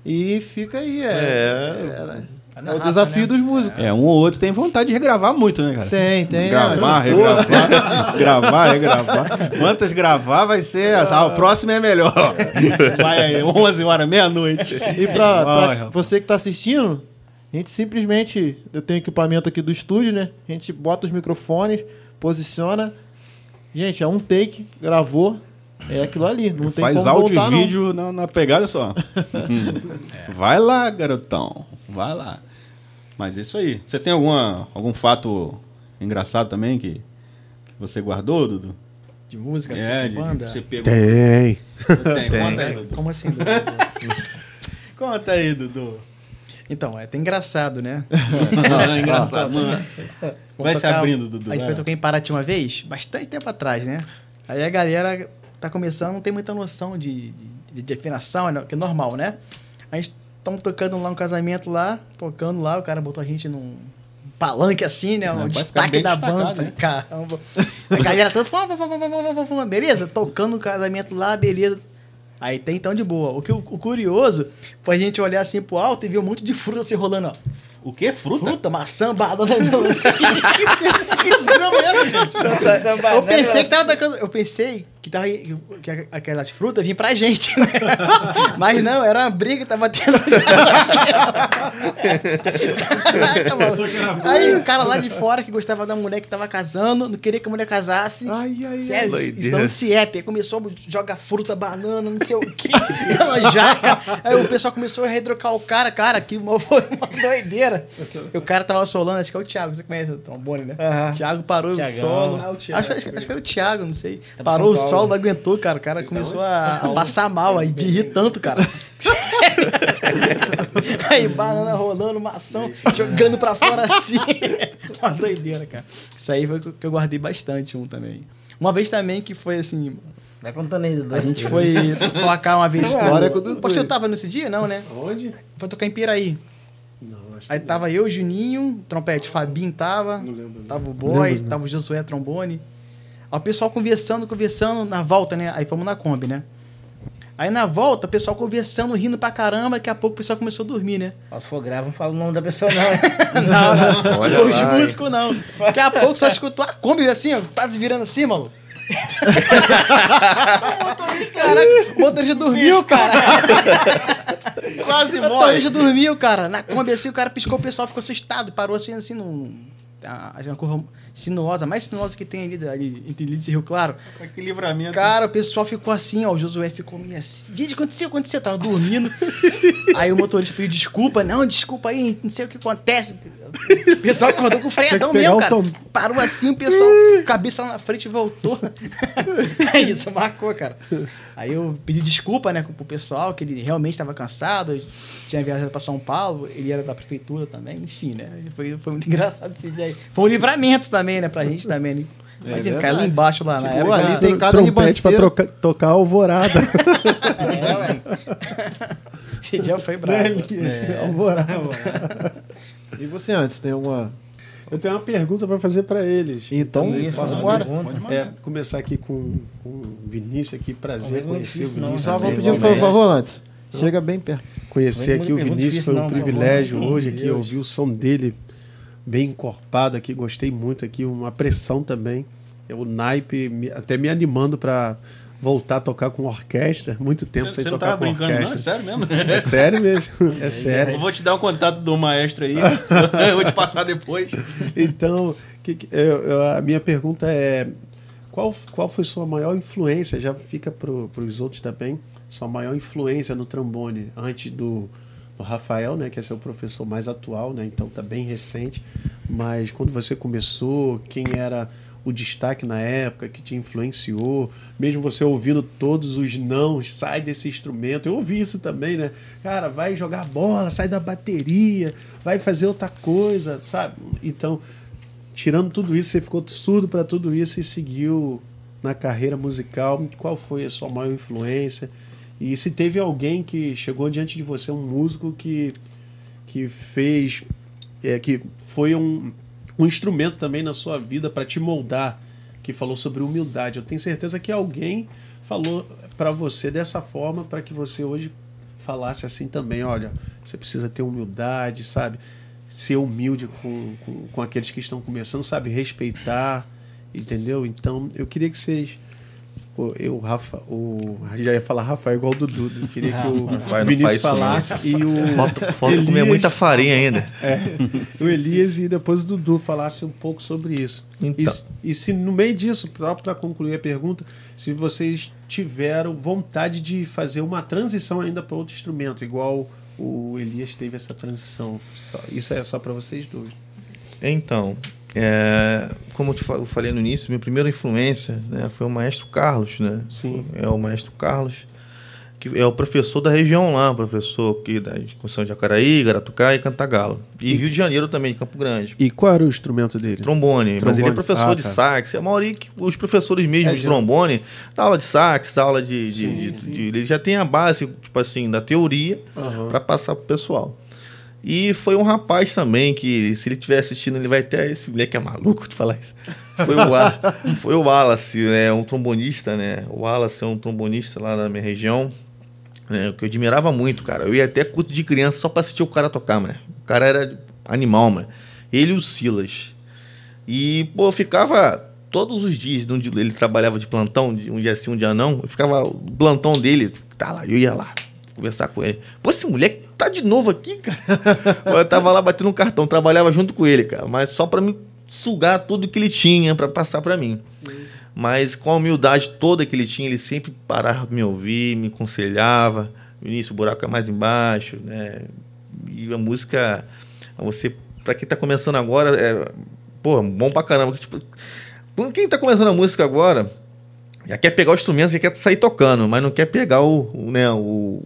S6: e fica aí, é, é, é o desafio dos músicos.
S2: É, um ou outro tem vontade de regravar muito, né, cara?
S6: Tem, tem.
S2: Gravar,
S6: né?
S2: regravar, <laughs> gravar, regravar. Quantas gravar vai ser? Ah, o próximo é melhor. <laughs> Vai aí, 11 horas, meia-noite.
S6: E pra, pra
S2: Vai,
S6: você que tá assistindo, a gente simplesmente. Eu tenho equipamento aqui do estúdio, né? A gente bota os microfones, posiciona. Gente, é um take, gravou. É aquilo ali. Não tem
S2: Faz
S6: como
S2: áudio
S6: voltar,
S2: e
S6: não.
S2: vídeo na, na pegada só. <laughs> Vai lá, garotão. Vai lá. Mas é isso aí. Você tem alguma, algum fato engraçado também que, que você guardou, Dudu?
S3: De música,
S2: É,
S3: assim,
S2: de,
S3: de banda.
S2: você pegou.
S7: Tem.
S2: Tem. Conta aí, Dudu.
S3: Como assim? Dudu? <laughs>
S2: Conta aí, Dudu.
S3: então, é até engraçado, né?
S2: Não, é engraçado. Mano. Vai se
S3: tocar-
S2: abrindo, Dudu.
S3: A gente
S2: vai
S3: foi tocar em Paraty uma vez, bastante tempo atrás, né? Aí a galera tá começando, não tem muita noção de, de, de afinação, né? que é normal, né? A gente tamo tocando lá um casamento lá, tocando lá, o cara botou a gente num palanque assim, né? Um destaque da banda.
S2: né?
S3: Caramba. A galera toda, "Fum, fum, fum, fum, fum, fum, fum", beleza? Tocando o casamento lá, beleza. Aí tem então de boa. O que o, o curioso foi a gente olhar assim pro alto e ver um monte de fruta se rolando, ó.
S2: O quê? Fruta?
S3: Fruta, maçã, banana, melancia. que desgrama é essa, gente? Eu pensei que tava. Eu pensei que, tava, que aquelas frutas vinham pra gente, né? <laughs> Mas não, era uma briga que tava tendo. Caraca, mano. Aí o cara lá de fora que gostava da mulher que tava casando, não queria que a mulher casasse.
S7: Ai, ai,
S3: Sério,
S4: doideira.
S3: isso não se é. Aí começou a jogar fruta, banana, não sei o que, <laughs> ela jaca. Aí o pessoal começou a redrocar o cara, cara, que uma- foi uma doideira. E o cara tava solando, acho que é o Thiago, você conhece o trombone, né?
S5: Aham.
S3: Thiago parou
S5: Thiagão.
S3: o solo.
S7: Ah, o Thiago.
S3: acho, acho, acho que era o Thiago, não sei.
S5: Tá
S3: parou o solo, não aguentou, cara. O cara começou a, a passar mal, aí de rir tanto, cara. <laughs> aí banana rolando, maçã, jogando pra fora assim. <laughs> uma doideira, cara. Isso aí foi o que eu guardei bastante um também. Uma vez também que foi assim,
S5: Vai contando aí, Dudu.
S3: a gente foi tocar uma vez.
S6: História com o Dudu.
S3: O pastor tava nesse dia, não, né?
S7: Onde?
S3: Foi tocar em Piraí. Aí
S7: que
S3: tava eu, Juninho, trompete, Fabinho tava,
S7: Não lembro,
S3: tava o Boy,
S7: lembro, não.
S3: tava o Josué trombone. Aí o pessoal conversando, conversando, na volta, né? Aí fomos na Kombi, né? Aí na volta, o pessoal conversando, rindo pra caramba, daqui a pouco o pessoal começou a dormir, né?
S5: Se for grave, não fala o nome da pessoa, não. <laughs>
S3: Não, não.
S4: Olha
S3: Os músicos não. Daqui a pouco só escutou a Kombi assim, ó, quase virando assim, maluco. <laughs> o motorista, caraca, o motorista dormiu, cara. <laughs>
S2: Quase
S3: O motorista dormiu, cara. Na Kombi assim, o cara piscou, o pessoal ficou assustado, parou assim, assim, num... Uma curva sinuosa, mais sinuosa que tem ali, ali entre Lídice e Rio Claro.
S2: Que livramento.
S3: Cara, o pessoal ficou assim, ó. O Josué ficou meio assim. Gente, aconteceu, aconteceu. Eu tava dormindo. <laughs> aí o motorista pediu desculpa. Não, desculpa aí, não sei o que acontece. O <laughs> pessoal acordou com o freadão mesmo, cara.
S7: tom-
S3: Parou assim, o pessoal, cabeça lá na frente, voltou. <laughs> Aí isso marcou, cara. Aí eu pedi desculpa, né, pro pessoal, que ele realmente estava cansado. Tinha viajado pra São Paulo, ele era da prefeitura também, enfim, né? Foi, foi muito engraçado esse dia aí. Foi um livramento também, né, pra gente também, né? Imagina, cair lá
S6: verdade.
S3: embaixo lá na
S6: Tipo,
S3: época.
S6: ali tem cada
S7: Trompete pra
S6: ribanceira.
S7: troca- tocar alvorada. <laughs>
S3: É, ué. <laughs> Esse dia foi bravo.
S7: É. alvorada.
S6: E você antes, tem alguma.
S7: Eu tenho uma pergunta para fazer para eles.
S6: Então,
S5: Isso,
S6: posso
S5: pergunta.
S7: É, começar aqui com, com o Vinícius aqui, prazer
S5: Não, não é
S7: conhecer o
S5: não.
S7: Vinícius.
S6: Só vamos
S7: também,
S6: pedir um
S7: igualmente.
S6: favor antes. Chega bem perto.
S7: Conhecer aqui o Vinícius foi um
S5: não, por
S7: privilégio hoje aqui, ouvir o som dele bem encorpado aqui, gostei muito aqui, uma pressão também. É o naipe até me animando para voltar a tocar com orquestra. Muito tempo
S2: Você,
S7: sem
S2: você não
S7: tocar
S2: tava
S7: com
S2: brincando, não? É
S7: orquestra.
S2: sério mesmo?
S7: É sério mesmo, <laughs> é sério.
S2: Eu vou te dar o contato do maestro aí. <laughs> eu vou te passar depois.
S7: Então, que que- eu- eu- a minha pergunta é qual, qual foi sua maior influência? Já fica para os outros também. Sua maior influência no trombone antes do, Rafael, né, que é seu professor mais atual, né? Então tá bem recente. Mas quando você começou, quem era o destaque na época que te influenciou, mesmo você ouvindo todos os não, sai desse instrumento. Eu ouvi isso também, né? Cara, vai jogar bola, sai da bateria, vai fazer outra coisa, sabe? Então, tirando tudo isso, você ficou surdo para tudo isso e seguiu na carreira musical. Qual foi a sua maior influência? E se teve alguém que chegou diante de você, um músico que, que fez, é, que foi um, um instrumento também na sua vida para te moldar, que falou sobre humildade. Eu tenho certeza que alguém falou para você dessa forma para que você hoje falasse assim também. Olha, você precisa ter humildade, sabe? ser humilde com, com, com, aqueles que estão começando, sabe? Respeitar, entendeu? Então, eu queria que vocês. Eu, Rafa, o. Já ia falar Rafael igual o Dudu. Eu queria que o <laughs>
S4: Vai,
S7: Vinícius falasse e o.
S4: Falta, falta Elias, comer muita farinha ainda.
S7: É, o Elias e depois o Dudu falasse um pouco sobre isso. Então. E, e se no meio disso, para concluir a pergunta, se vocês tiveram vontade de fazer uma transição ainda para outro instrumento, igual o Elias teve essa transição. Isso é só para vocês dois.
S4: Então, é, como eu falei no início, minha primeira influência né, foi o maestro Carlos, né?
S7: Sim.
S4: É o maestro Carlos que é o professor da região lá, professor aqui da Construção de Jacaraí, Garatucá e Cantagalo. E, e, Rio de Janeiro também, Campo Grande.
S7: E qual era o instrumento dele?
S4: Trombone, Trombone. mas ele é professor ah, de tá. sax. A maioria, os professores mesmo é, de trombone, dá aula de sax, dá aula de, de, sim, de, sim. de, Ele já tem a base, tipo assim, da teoria uhum. para passar pro pessoal. E foi um rapaz também que, se ele estiver assistindo, ele vai até. Esse moleque é maluco de falar isso. Foi o, <laughs> foi o Wallace, né, um trombonista, né? O Wallace é um trombonista lá na minha região né? Que eu admirava muito, cara. Eu ia até culto de criança só pra assistir o cara tocar, mano. O cara era animal, mano. Ele e o Silas. E, pô, eu ficava todos os dias, onde ele trabalhava de plantão, um dia sim, um dia não. Eu ficava, o plantão dele, tá lá, eu ia lá conversar com ele. Pô, esse moleque tá de novo aqui, cara. <laughs> eu tava lá batendo um cartão, trabalhava junto com ele, cara. Mas só pra me sugar tudo que ele tinha para passar para mim. Sim mas com a humildade toda que ele tinha, ele sempre parava para me ouvir, me aconselhava. No início, o buraco é mais embaixo, né? E a música, você, para quem está começando agora, é, pô, bom pra caramba. Tipo, quem está começando a música agora, já quer pegar o instrumento, já quer sair tocando, mas não quer pegar o, o né, o,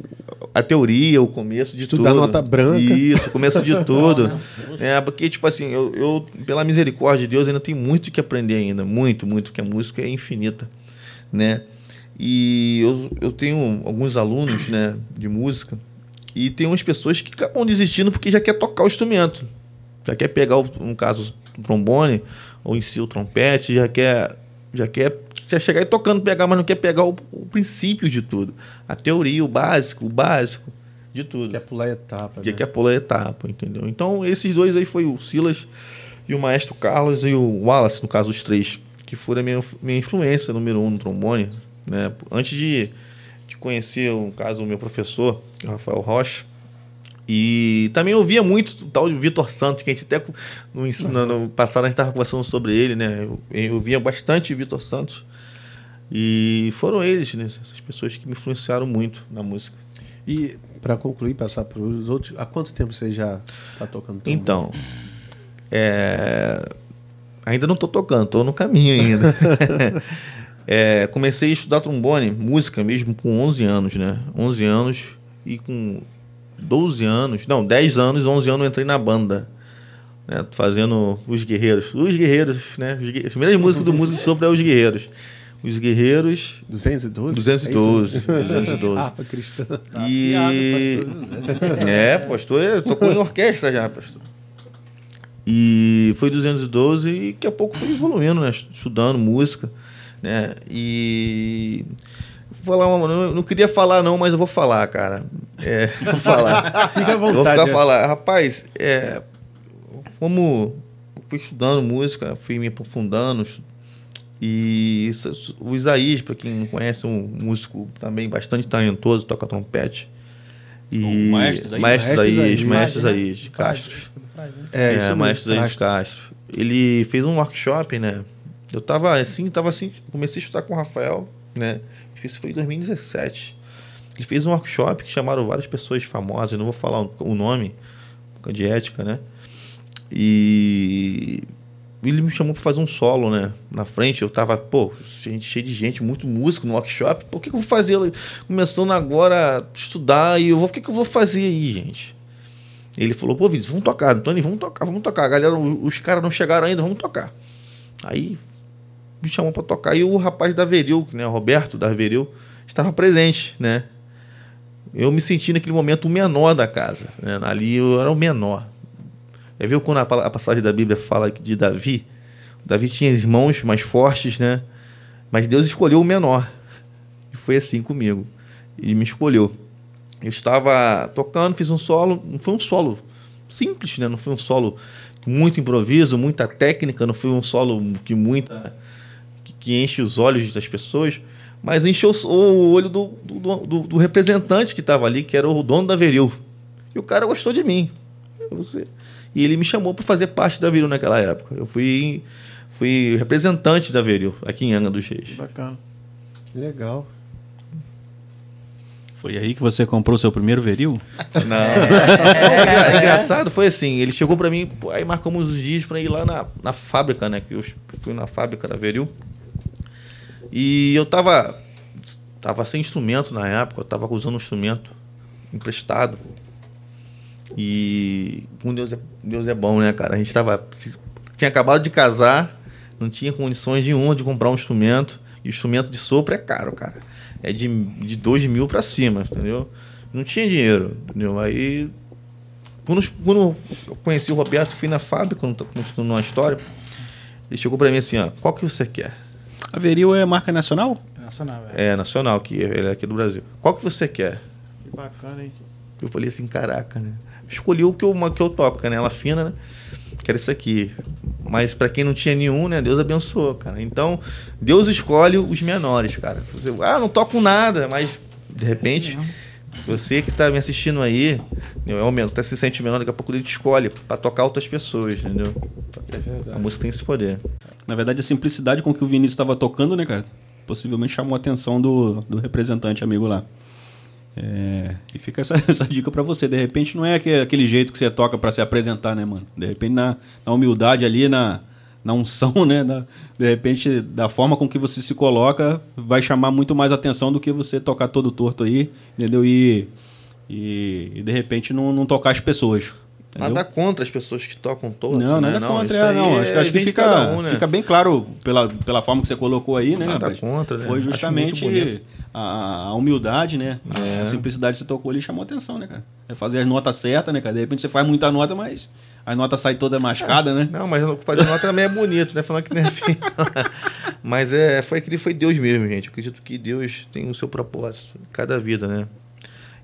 S4: a teoria, o começo de
S7: Estudar
S4: tudo.
S7: nota branca.
S4: Isso, o começo de <laughs> tudo. é, porque, tipo assim, eu, eu, pela misericórdia de Deus, ainda tenho muito que aprender ainda. Muito, muito, que a música é infinita, né? E eu, eu tenho alguns alunos, né, de música, e tem umas pessoas que acabam desistindo porque já quer tocar o instrumento. Já quer pegar, no caso, o trombone, ou em si o trompete, já quer, já quer você chegar e tocando, pegar, mas não quer pegar o, o, princípio de tudo. A teoria, o básico, o básico de tudo.
S7: Quer pular etapa.
S4: Que né? quer pular etapa, entendeu? Então, esses dois aí foi o Silas e o Maestro Carlos e o Wallace, no caso, os três, que foram a minha, minha influência número um no trombone. Né? Antes de, de conhecer, no caso, o meu professor, o Rafael Rocha, e também ouvia muito o tal de Vitor Santos, que a gente até no, no, no passado a gente estava conversando sobre ele, né? Eu, eu ouvia bastante Vitor Santos. E foram eles, né, essas pessoas que me influenciaram muito na música.
S7: E para concluir, passar para os outros, há quanto tempo você já está tocando?
S4: Então, é... ainda não estou tocando, estou no caminho ainda. <laughs> é, comecei a estudar trombone, música mesmo, com 11 anos, né? 11 anos e com 12 anos, não, 10 anos, 11 anos eu entrei na banda. Né, fazendo Os Guerreiros. Os Guerreiros, né? As primeiras músicas do Músico Sopro é Os Guerreiros. Os Guerreiros.
S7: 212?
S4: 212. É 212. <laughs>
S7: ah, cristã.
S4: E... é, pastor, eu tocou em orquestra já, pastor. E foi 212 e daqui a pouco fui evoluindo, né? Estudando música, né? E vou falar uma, não, não queria falar não, mas eu vou falar, cara. É, <laughs> vou falar.
S7: Fica à vontade.
S4: Vou ficar falar. Rapaz, é, como fui estudando música, fui me aprofundando, e o Isaías, para quem não conhece, um músico também bastante talentoso, toca trompete. E o Maestro Isaías, Maestro Isaías, Maestro Isaías de Castro. É, é Maestro Isaías de Castro. Ele fez um workshop, né? Eu tava assim, tava assim, comecei a estudar com o Rafael, né? Isso foi em 2017. Ele fez um workshop que chamaram várias pessoas famosas, não vou falar o nome, de ética, né? E ele me chamou para fazer um solo, né? Na frente, eu tava, pô, gente, cheio de gente, muito músico no workshop. Pô, o que, que eu vou fazer? Começando agora a estudar e eu vou, o que, que eu vou fazer aí, gente? Ele falou, pô, Vinícius, vamos tocar, Antônio, vamos tocar, vamos tocar. A galera, os caras não chegaram ainda, vamos tocar. Aí me chamou para tocar e o rapaz da Veril, né, Roberto da Veril, estava presente, né? Eu me senti naquele momento o menor da casa, né? Ali eu era o menor. É viu quando a, passagem da Bíblia fala de Davi? Davi tinha irmãos mais fortes, né? Mas Deus escolheu o menor. E foi assim comigo. Ele me escolheu. Eu estava tocando, fiz um solo, não foi um solo simples, né? Não foi um solo com muito improviso, muita técnica, não foi um solo que muita que enche os olhos das pessoas, mas encheu o olho do, do, do, do representante que estava ali, que era o dono da Veril. E o cara gostou de mim. E ele me chamou para fazer parte da Veril naquela época. Eu fui, fui representante da Veril aqui em Angra dos Reis.
S6: Bacana.
S7: Legal.
S2: Foi aí que você comprou seu primeiro veril? <laughs>
S4: Não. <laughs> é, engraçado foi assim, ele chegou para mim, aí marcamos os dias para ir lá na, na fábrica, né? Que eu fui na fábrica da Veril. E eu tava tava sem instrumento na época, eu tava usando um instrumento emprestado. E com Deus é, Deus é bom, né, cara? A gente tava tinha acabado de casar, não tinha condições nenhuma de comprar um instrumento. E o instrumento de sopro é caro, cara. É de, de 2 mil para cima, entendeu? Não tinha dinheiro, entendeu? Aí, quando, quando eu conheci o Roberto, fui na fábrica, quando estou numa história, ele chegou para mim assim, ó, qual que você quer?
S2: A Veril é marca nacional?
S3: Nacional, é.
S4: É, nacional, que ele é aqui do Brasil. Qual que você quer?
S6: Que bacana, hein?
S4: Eu falei assim, caraca, né? Escolhi o que eu, que eu toco, canela fina, né? Quero isso aqui. Mas para quem não tinha nenhum, né? Deus abençoou, cara. Então, Deus escolhe os menores, cara. Ah, não toco nada, mas de repente, você que tá me assistindo aí, é aumento, até se sente menor, daqui a pouco ele te escolhe para tocar outras pessoas, entendeu?
S7: É verdade.
S4: A música tem esse poder.
S2: Na verdade, a simplicidade com que o Vinícius estava tocando, né, cara? Possivelmente chamou a atenção do, do representante amigo lá. É, e fica essa, <laughs> essa dica para você. De repente, não é aquele jeito que você toca para se apresentar, né, mano? De repente, na, na humildade ali, na, na unção, <laughs> né? Na, de repente, da forma com que você se coloca, vai chamar muito mais atenção do que você tocar todo torto aí, entendeu? E, e, e de repente não, não tocar as pessoas. Entendeu?
S4: Nada contra as pessoas que tocam todos,
S2: Não,
S4: né?
S2: nada contra, é, não. Acho, que- acho que fica,
S4: um, né?
S2: fica bem claro pela, pela forma que você colocou aí, né?
S4: Nada
S2: rapaz?
S4: contra, né?
S2: Foi justamente. A, a humildade, né?
S4: É.
S2: A simplicidade que você tocou ali chamou atenção, né, cara? É fazer as notas certas, né, cara? De repente você faz muita nota, mas a nota sai toda mascada, né?
S4: Não, mas fazer nota também é bonito, né? Falando que não é feio. mas é, foi aquele foi Deus mesmo, gente. Eu acredito que Deus tem o seu propósito em cada vida, né?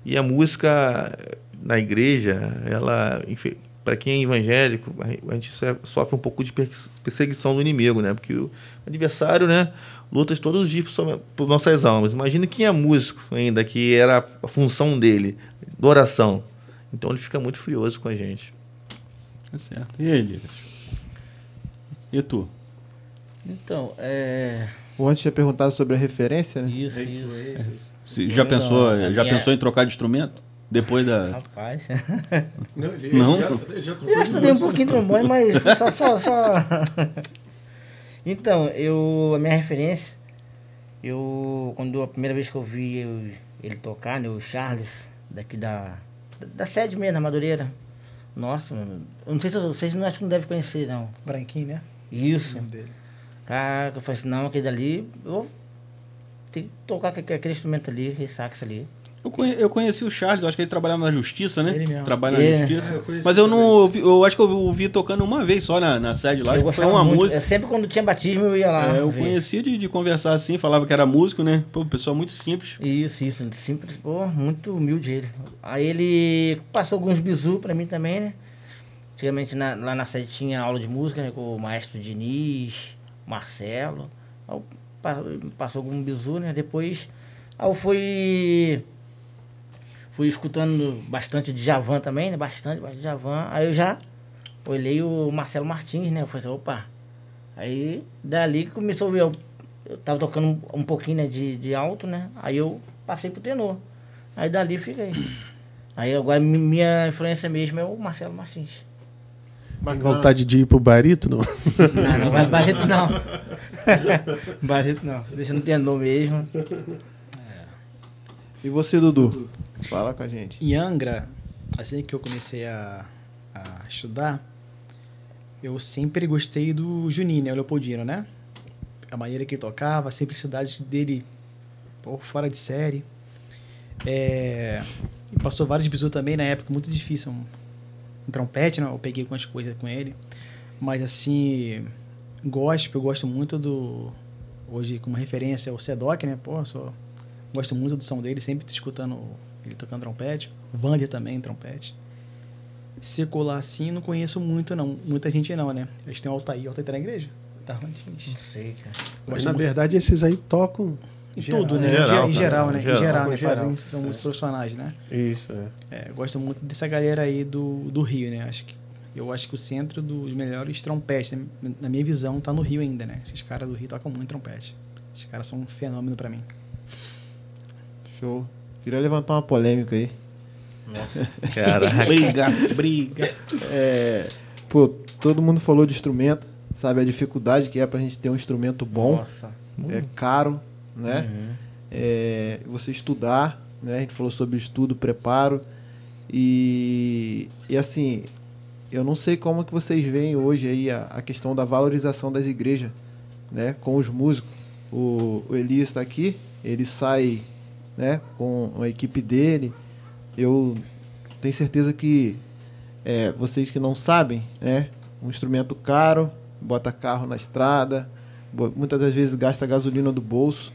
S4: E a música na igreja, ela, para quem é evangélico, a gente so- sofre um pouco de perse- perseguição do inimigo, né? Porque o adversário, né, luta todos os dias por, nossas almas. Imagina quem é músico ainda, que era a função dele, da oração. Então ele fica muito furioso com a gente.
S2: Tá certo. E aí, Lucas? E tu?
S5: Então, é.
S6: O antes tinha perguntado sobre a referência, né?
S5: Isso, isso.
S2: Se- já pensou,
S5: Então,
S2: já
S5: a minha-
S2: pensou em trocar de instrumento? Depois da.
S5: Rapaz.
S7: Não, ele,
S2: Não,
S7: já, <laughs> já
S5: Eu já
S7: de
S5: estudei um pouquinho de trombone, mas só, só, só. <laughs> Então, eu. A minha referência, eu. Quando a primeira vez que eu vi eu- ele tocar, né, o Charles, daqui da. Da sede mesmo, na Madureira. Nossa, mano, eu não sei se vocês não acho que não devem conhecer, não.
S3: Branquinho, né?
S5: Isso. Cara, eu falei assim, não, aquele dali, eu vou ter que tocar aquele, aquele instrumento ali, aquele sax ali.
S2: Eu, conhe- eu conheci o Charles, eu acho que ele trabalhava na justiça, né?
S3: Ele mesmo.
S2: Trabalha na
S5: É.
S2: justiça.
S7: É, eu conheci
S2: Mas eu não ouvi, eu acho que eu ouvi tocando uma vez só na, na sede lá,
S5: eu
S2: foi uma
S5: muito.
S2: música.
S5: Eu sempre quando tinha batismo eu ia lá.
S2: É, eu
S5: ver.
S2: conhecia de, de conversar assim, falava que era músico, né? Pô, pessoa muito simples.
S5: Isso, isso, simples, pô, muito humilde ele. Aí ele passou alguns bizu pra mim também, né? Antigamente na- lá na sede tinha aula de música né, com o maestro Diniz, Marcelo. Aí passou algum bizu, né? Depois aí eu fui. Fui escutando bastante de Javan também, né? Bastante, bastante de Javan. Aí eu já olhei o Marcelo Martins, né? Eu falei assim, opa, Aí, dali que começou a ver, eu, eu tava tocando um, pouquinho né, de, de alto, né? Aí eu passei pro tenor. Aí dali fiquei. <clears throat> Aí agora mi- minha influência mesmo é o Marcelo Martins.
S7: Tem vontade de ir pro barito, não?
S5: Não, não, mas Barreto não. <laughs> <laughs> Barreto não. Deixa no tenor mesmo.
S6: E você, Dudu? Fala com a gente.
S3: Em Angra, assim que eu comecei a, a estudar, eu sempre gostei do Juninho, né, o Leopoldino, né? A maneira que ele tocava, a simplicidade dele, pô, fora de série. É, e passou vários bisu também na época, muito difícil. Um, um trompete, né? Eu peguei algumas coisas com ele. Mas assim, gospel, eu gosto muito do. Hoje, como referência, é o Sedoc, né? Pô, sou, gosto muito do som dele, sempre escutando ele tocando trompete. Vander também, trompete. Secular assim, não conheço muito, não. Muita gente não, né? Eles têm o Altair, o Altair tá na igreja? Tá gente?
S5: Não sei, cara.
S7: Mas, na verdade, esses aí tocam
S3: Em
S7: geral,
S3: tudo, né?
S4: Geral,
S3: Em geral, né? Em
S4: Geral.
S3: geral, né?
S7: Em geral.
S3: Fazem, são muitos profissionais, né?
S7: Isso, é.
S3: É, gosto muito dessa galera aí do, do Rio, né? Acho que, eu acho que o centro dos melhores trompetes, né? na minha visão, tá no Rio ainda, né? Esses caras do Rio tocam muito trompete. Esses caras são um fenômeno pra mim.
S6: Show. Queria levantar uma polêmica aí.
S4: Caraca. <laughs>
S2: Briga, briga.
S6: É, pô, todo mundo falou de instrumento, sabe a dificuldade que é pra gente ter um instrumento bom,
S5: Nossa.
S6: é caro, né?
S5: Uhum.
S6: É, você estudar, né? A gente falou sobre estudo, preparo e, e assim, eu não sei como que vocês veem hoje aí a, a questão da valorização das igrejas, né? Com os músicos. O, o Elias está aqui, ele sai, né? Com a equipe dele. Eu tenho certeza que é, vocês que não sabem, né? Um instrumento caro, bota carro na estrada, muitas das vezes gasta gasolina do bolso.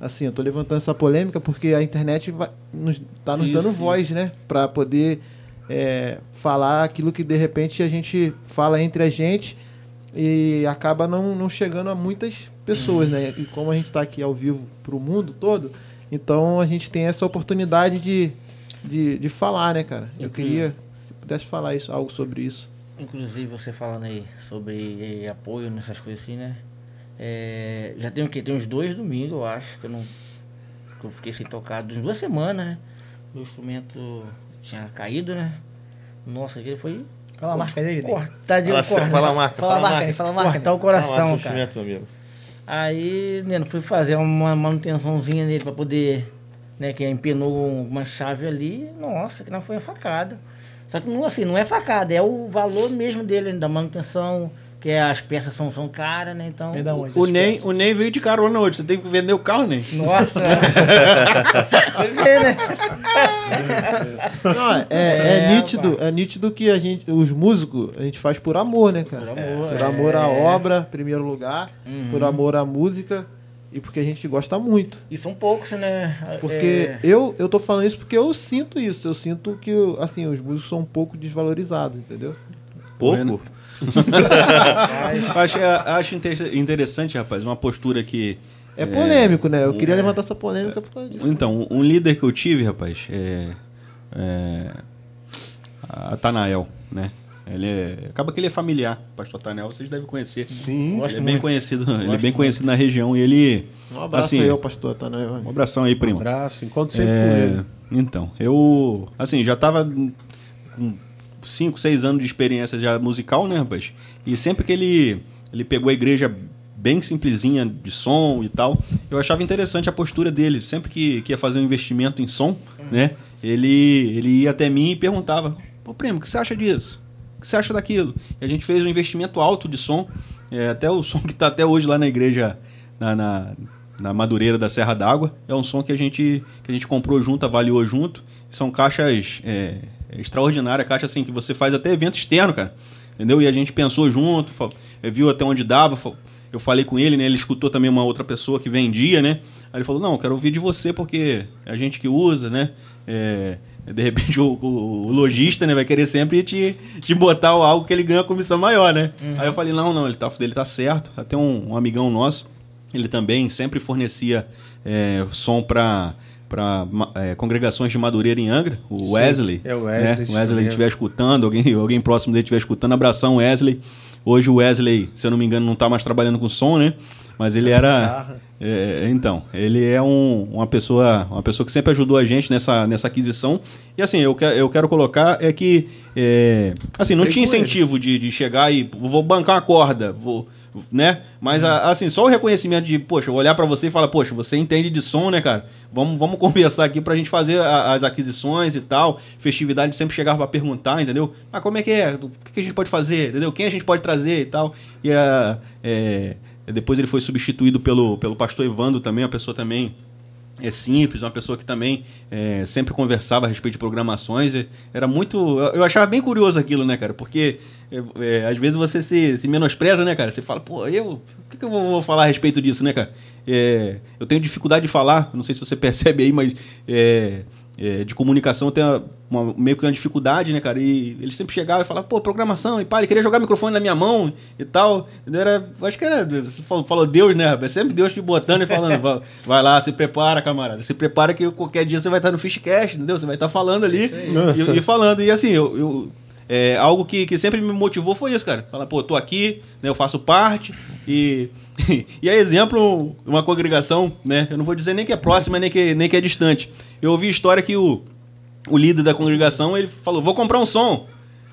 S6: Assim, eu tô levantando essa polêmica porque a internet vai, nos, tá nos dando voz, né? Para poder é, falar aquilo que de repente a gente fala entre a gente e acaba não, não chegando a muitas pessoas, né? E como a gente está aqui ao vivo para o mundo todo, então a gente tem essa oportunidade de, de, de falar, né, cara? Eu queria, se pudesse falar isso, algo sobre isso.
S5: Inclusive, você falando aí sobre apoio nessas coisas assim, né? É, já tem o quê? Tem uns dois domingos, eu acho, que eu não. Que eu fiquei sem tocar, uns duas semanas, né? O instrumento tinha caído, né? Nossa, aquele foi.
S3: Fala a marca dele, né?
S5: Cortar de
S4: Fala,
S5: cortar,
S4: fala a marca.
S3: Fala a
S4: fala
S3: marca aí, fala a marca.
S5: cortar o
S4: Fala
S5: coração,
S4: do
S5: cara.
S4: meu amigo.
S5: Aí, né, fui fazer uma manutençãozinha nele pra poder, né, que empenou uma chave ali, nossa, que não foi a facada. Só que não, assim, não é facada, é o valor mesmo dele, da manutenção, que é, as peças são, são caras, né, então...
S3: Vem da onde?
S2: O Ney, o Ney veio de carona hoje. Você tem que vender o carro, Ney.
S5: Nossa! <laughs> Foi ver, né? <laughs>
S6: Não, é, é,
S5: É,
S6: nítido, é nítido que a gente, os músicos, a gente faz por amor, né, cara?
S5: Por amor,
S6: Por
S5: é.
S6: amor à obra, em primeiro lugar,
S5: Uhum.
S6: por amor à música e porque a gente gosta muito.
S5: E são poucos, né?
S6: Porque
S5: É,
S6: eu, eu tô falando isso porque eu sinto isso. Eu sinto que, assim, os músicos são um pouco desvalorizados, entendeu?
S4: Pouco? <laughs>
S2: acho, acho inter- interessante, rapaz, uma postura que.
S6: É polêmico, né? Eu queria
S2: é.
S6: levantar essa polêmica por causa disso.
S2: Então, um líder que eu tive, rapaz, é. é a Tanael, né? Ele é, acaba que ele é familiar, pastor Tanael, vocês devem conhecer.
S7: Sim.
S5: Gosto
S2: ele é bem
S5: muito.
S2: conhecido, ele é
S5: Gosto
S2: bem conhecido na região e ele.
S6: Um abraço
S2: assim,
S6: aí ao pastor Tanael.
S2: Um abração aí,
S7: Um
S2: primo.
S7: abraço, encontro sempre
S2: É,
S7: com ele.
S2: Então, eu, assim, já tava com 5, 6 anos de experiência já musical, né, rapaz? E sempre que ele, ele pegou a igreja bem simplesinha de som e tal, eu achava interessante a postura dele. Sempre que, que ia fazer um investimento em som, né, ele, ele ia até mim e perguntava, pô, primo, o que você acha disso? O que você acha daquilo? E a gente fez um investimento alto de som, é, até o <laughs> som que está até hoje lá na igreja, na, na, na Madureira da Serra d'Água, é um som que a gente, que a gente comprou junto, avaliou junto. São caixas é, extraordinárias, caixa assim, que você faz até evento externo, cara. Entendeu? E a gente pensou junto, eh, viu até onde dava. Eu falei com ele, né? Ele escutou também uma outra pessoa que vendia, né? Aí ele falou: Não, eu quero ouvir de você porque é a gente que usa, né? É, de repente o, o- o lojista né, vai querer sempre te, te botar algo que ele ganha comissão maior, né? Aí eu falei: Não, não, ele tá, ele tá certo. Até um, um amigão nosso, ele também sempre fornecia é, som para para congregações de Madureira em Angra, o
S7: Sim,
S2: Wesley.
S7: é o Wesley,
S2: né? O Wesley estiver escutando, alguém, alguém próximo dele estiver escutando, abração Wesley. Hoje o Wesley, se eu não me engano, não está mais trabalhando com som, né? Mas ele era. É, então, ele é um, uma, pessoa, uma pessoa que sempre ajudou a gente nessa, nessa aquisição. E assim, eu, que, eu quero colocar é que. É, assim, não tinha incentivo de, de chegar e vou bancar uma corda, vou né? Mas, a, assim, só o reconhecimento de, poxa, olhar para você e falar, poxa, você entende de som, né, cara? Vamos, vamos conversar aqui pra gente fazer a, as aquisições e tal. Festividade sempre chegava para perguntar, entendeu? Ah, como é que é? O que a gente pode fazer, entendeu? Quem a gente pode trazer e tal. E a, é, depois ele foi substituído pelo, pelo pastor Evandro também, uma pessoa também é simples, uma pessoa que também é, sempre conversava a respeito de programações. Era muito. Eu achava bem curioso aquilo, né, cara? Porque é, é, às vezes você se, se, menospreza, né, cara? Você fala, pô, eu. O que, que eu vou falar a respeito disso, né, cara? É, eu tenho dificuldade de falar, não sei se você <laughs> percebe aí, mas é, de comunicação eu tenho uma, meio que uma dificuldade, né, cara? E ele sempre chegava e falava, pô, programação, e pá, ele queria jogar microfone na minha mão e tal. Era, acho que era, você falou, falou Deus, né, É sempre Deus te botando e falando, vai, vai, lá, se prepara, camarada, se prepara que qualquer dia você vai estar no Fishcast, entendeu? Você vai estar falando ali e, e, falando. E assim, eu, eu é, algo que, que sempre me motivou foi isso, cara. Falar, pô, tô aqui, né, eu faço parte e. <laughs> e é exemplo, uma congregação, né? Eu não vou dizer nem que é próxima, nem que, nem que é distante. Eu ouvi história que o, o líder da congregação, ele falou, vou comprar um som.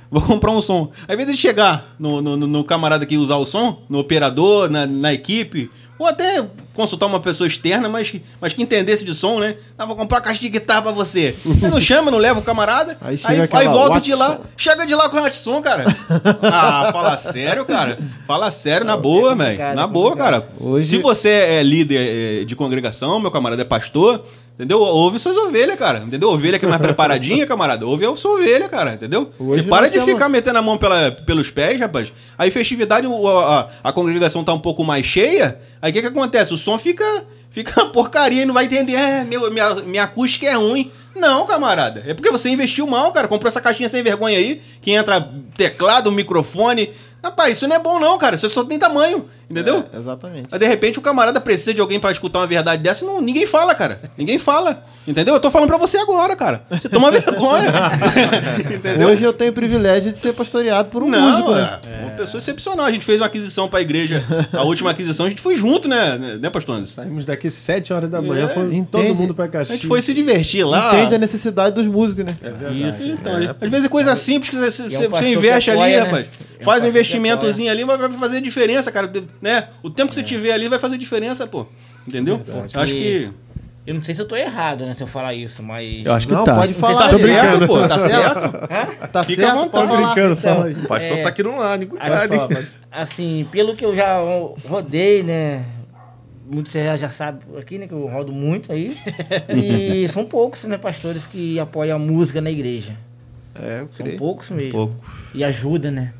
S2: Vou comprar um som. Ao invés de chegar no, no, no camarada que usar o som, no operador, na, na equipe, ou até consultar uma pessoa externa, mas, mas que entendesse de som, né? Ah, vou comprar uma caixa de guitarra pra você. <laughs> Aí não chama, não leva o camarada. Aí, aí, aí volta de lá. Chega de lá com o som, cara. <laughs> ah, fala sério, cara. Fala sério, na boa, velho. Na boa, cara. Hoje... Se você é líder é, de congregação, meu camarada é pastor, Entendeu? Ouve suas ovelhas, cara. Entendeu? Ovelha que é mais preparadinha, <laughs> camarada. Ouve a sua ovelha, cara. Entendeu? Hoje Você para de ficar metendo a mão pela, pelos pés, rapaz. Aí, festividade, a, a, a congregação tá um pouco mais cheia. Aí o que, que acontece? O som fica, fica uma porcaria e não vai entender. É, meu, minha, minha acústica é ruim. Não, camarada. É porque você investiu mal, cara. Comprou essa caixinha sem vergonha aí, que entra teclado, microfone. Rapaz, isso não é bom, não, cara. Você só tem tamanho. Entendeu?
S6: É, exatamente.
S2: Mas de repente o camarada precisa de alguém para escutar uma verdade dessa, não, ninguém fala, cara. Ninguém fala. Entendeu? Eu tô falando para você agora, cara. Você toma vergonha. <laughs>
S6: Hoje eu tenho o privilégio de ser pastoreado por um não, músico, né?
S2: É. Uma pessoa excepcional. A gente fez uma aquisição para a igreja, a última aquisição, a gente foi junto, né, né pastor Anderson?
S7: Saímos daqui 7 horas da manhã, é. foi todo mundo para Caxias.
S2: A gente foi se divertir lá.
S6: Entende a necessidade dos músicos, né?
S2: É verdade. Isso, então, é. Às vezes é coisa simples que você, você, você investe ali, né? rapaz. Faz um investimentozinho ali, mas vai fazer diferença, cara. Né? O tempo que você tiver ali vai fazer diferença, pô. Entendeu? Eu acho que.
S5: Eu não sei se eu tô errado, né, se eu falar isso, mas.
S7: Eu acho que não, tá.
S6: pode falar.
S2: Tá certo, pô. Tá certo?
S6: Tá Fica certo, à vontade.
S7: Tô brincando, então, fala aí.
S2: O pastor é, tá aqui no lado,
S5: cuidado. Assim, pelo que eu já rodei, né? Muitos já, já sabem aqui, né? Que eu rodo muito aí. e <laughs> são poucos, né, pastores que apoiam a música na igreja.
S6: É, eu
S5: creio. São poucos mesmo. Pouco. E ajuda, né?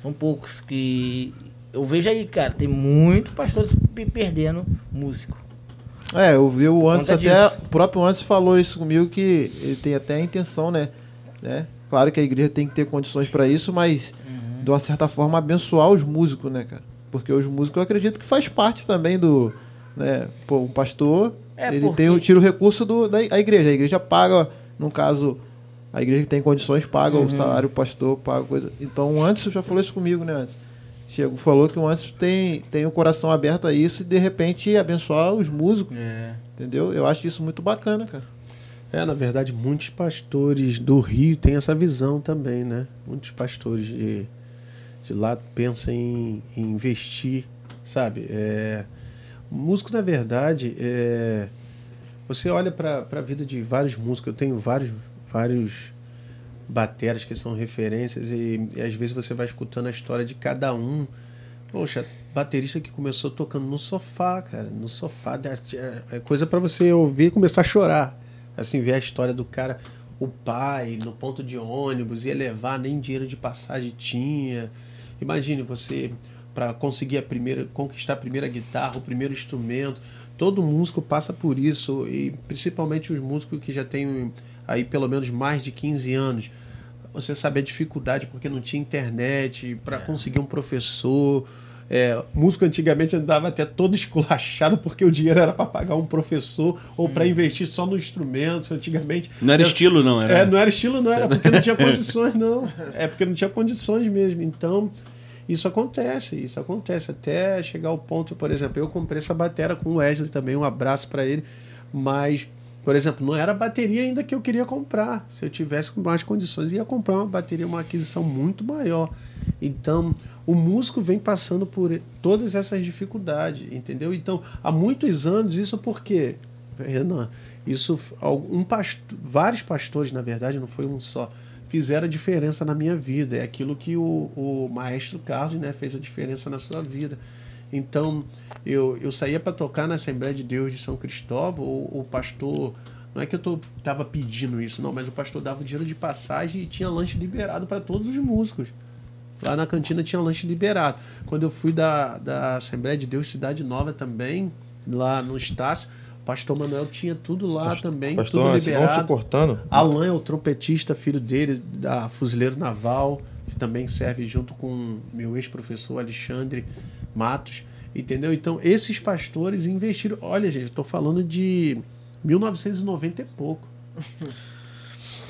S5: São poucos que eu vejo aí, cara, tem muito pastores perdendo músico.
S6: É, eu vi o antes até. Disso. O próprio antes falou isso comigo que ele tem até a intenção, né? né? Claro que a igreja tem que ter condições para isso, mas uhum. de uma certa forma abençoar os músicos, né, cara? Porque os músicos eu acredito que faz parte também do. Né? Pô, o pastor, é ele porque... tem, tira o recurso do, da igreja. A igreja paga, no caso, a igreja que tem condições paga uhum. o salário do pastor, paga coisa. Então, antes já falou isso comigo, né? Antes Chego falou que o Antes tem, tem o coração aberto a isso e de repente abençoar os músicos. É. Entendeu? Eu acho isso muito bacana, cara.
S7: É, na verdade, muitos pastores do Rio têm essa visão também, né? Muitos pastores de, de lá pensam em, em investir, sabe? É, músico, na verdade, é, você olha para a vida de vários músicos, eu tenho vários, vários bateras que são referências e, e, às vezes você vai escutando a história de cada um. Poxa, baterista que começou tocando no sofá, cara, no sofá, é, é coisa para você ouvir e começar a chorar. Assim, ver a história do cara, o pai no ponto de ônibus, ia levar, nem dinheiro de passagem tinha. Imagine você para conseguir a primeira, conquistar a primeira guitarra, o primeiro instrumento. Todo músico passa por isso e principalmente os músicos que já têm aí pelo menos mais de 15 anos. Você sabe a dificuldade porque não tinha internet para é. conseguir um professor. É, música antigamente andava até todo esculachado porque o dinheiro era para pagar um professor ou hum. para investir só no instrumento. Antigamente.
S2: Não era, era estilo, não.
S7: Era... É, não era estilo, não. Era porque não tinha <laughs> condições, não. É porque não tinha condições mesmo. Então, Isso acontece, isso acontece. Até chegar ao ponto, por exemplo, eu comprei essa bateria com o Wesley também, um abraço para ele. Mas, por exemplo, não era a bateria ainda que eu queria comprar. Se eu tivesse mais condições, ia comprar uma bateria, uma aquisição muito maior. Então, o músico vem passando por todas essas dificuldades, entendeu? Então, há muitos anos, isso porque, Renan, isso, um vários pastores, na verdade, não foi um só, fizeram a diferença na minha vida. É aquilo que o, o maestro Carlos né, fez a diferença na sua vida. Então, eu, eu saía para tocar na Assembleia de Deus de São Cristóvão, o, o pastor. Não é que eu estava pedindo isso, não, mas o pastor dava dinheiro de passagem e tinha lanche liberado para todos os músicos. Lá na cantina tinha lanche liberado. Quando eu fui da, da Assembleia de Deus Cidade Nova também, lá no Estácio, o pastor Manuel tinha tudo lá
S4: pastor,
S7: também,
S4: pastor,
S7: tudo liberado.
S4: Não te cortando.
S7: Alan é o trompetista, filho dele, da Fuzileiro Naval, que também serve junto com meu ex-professor Alexandre Matos. Entendeu? Então, esses pastores investiram. Olha, gente, estou falando de 1990 e pouco. <laughs>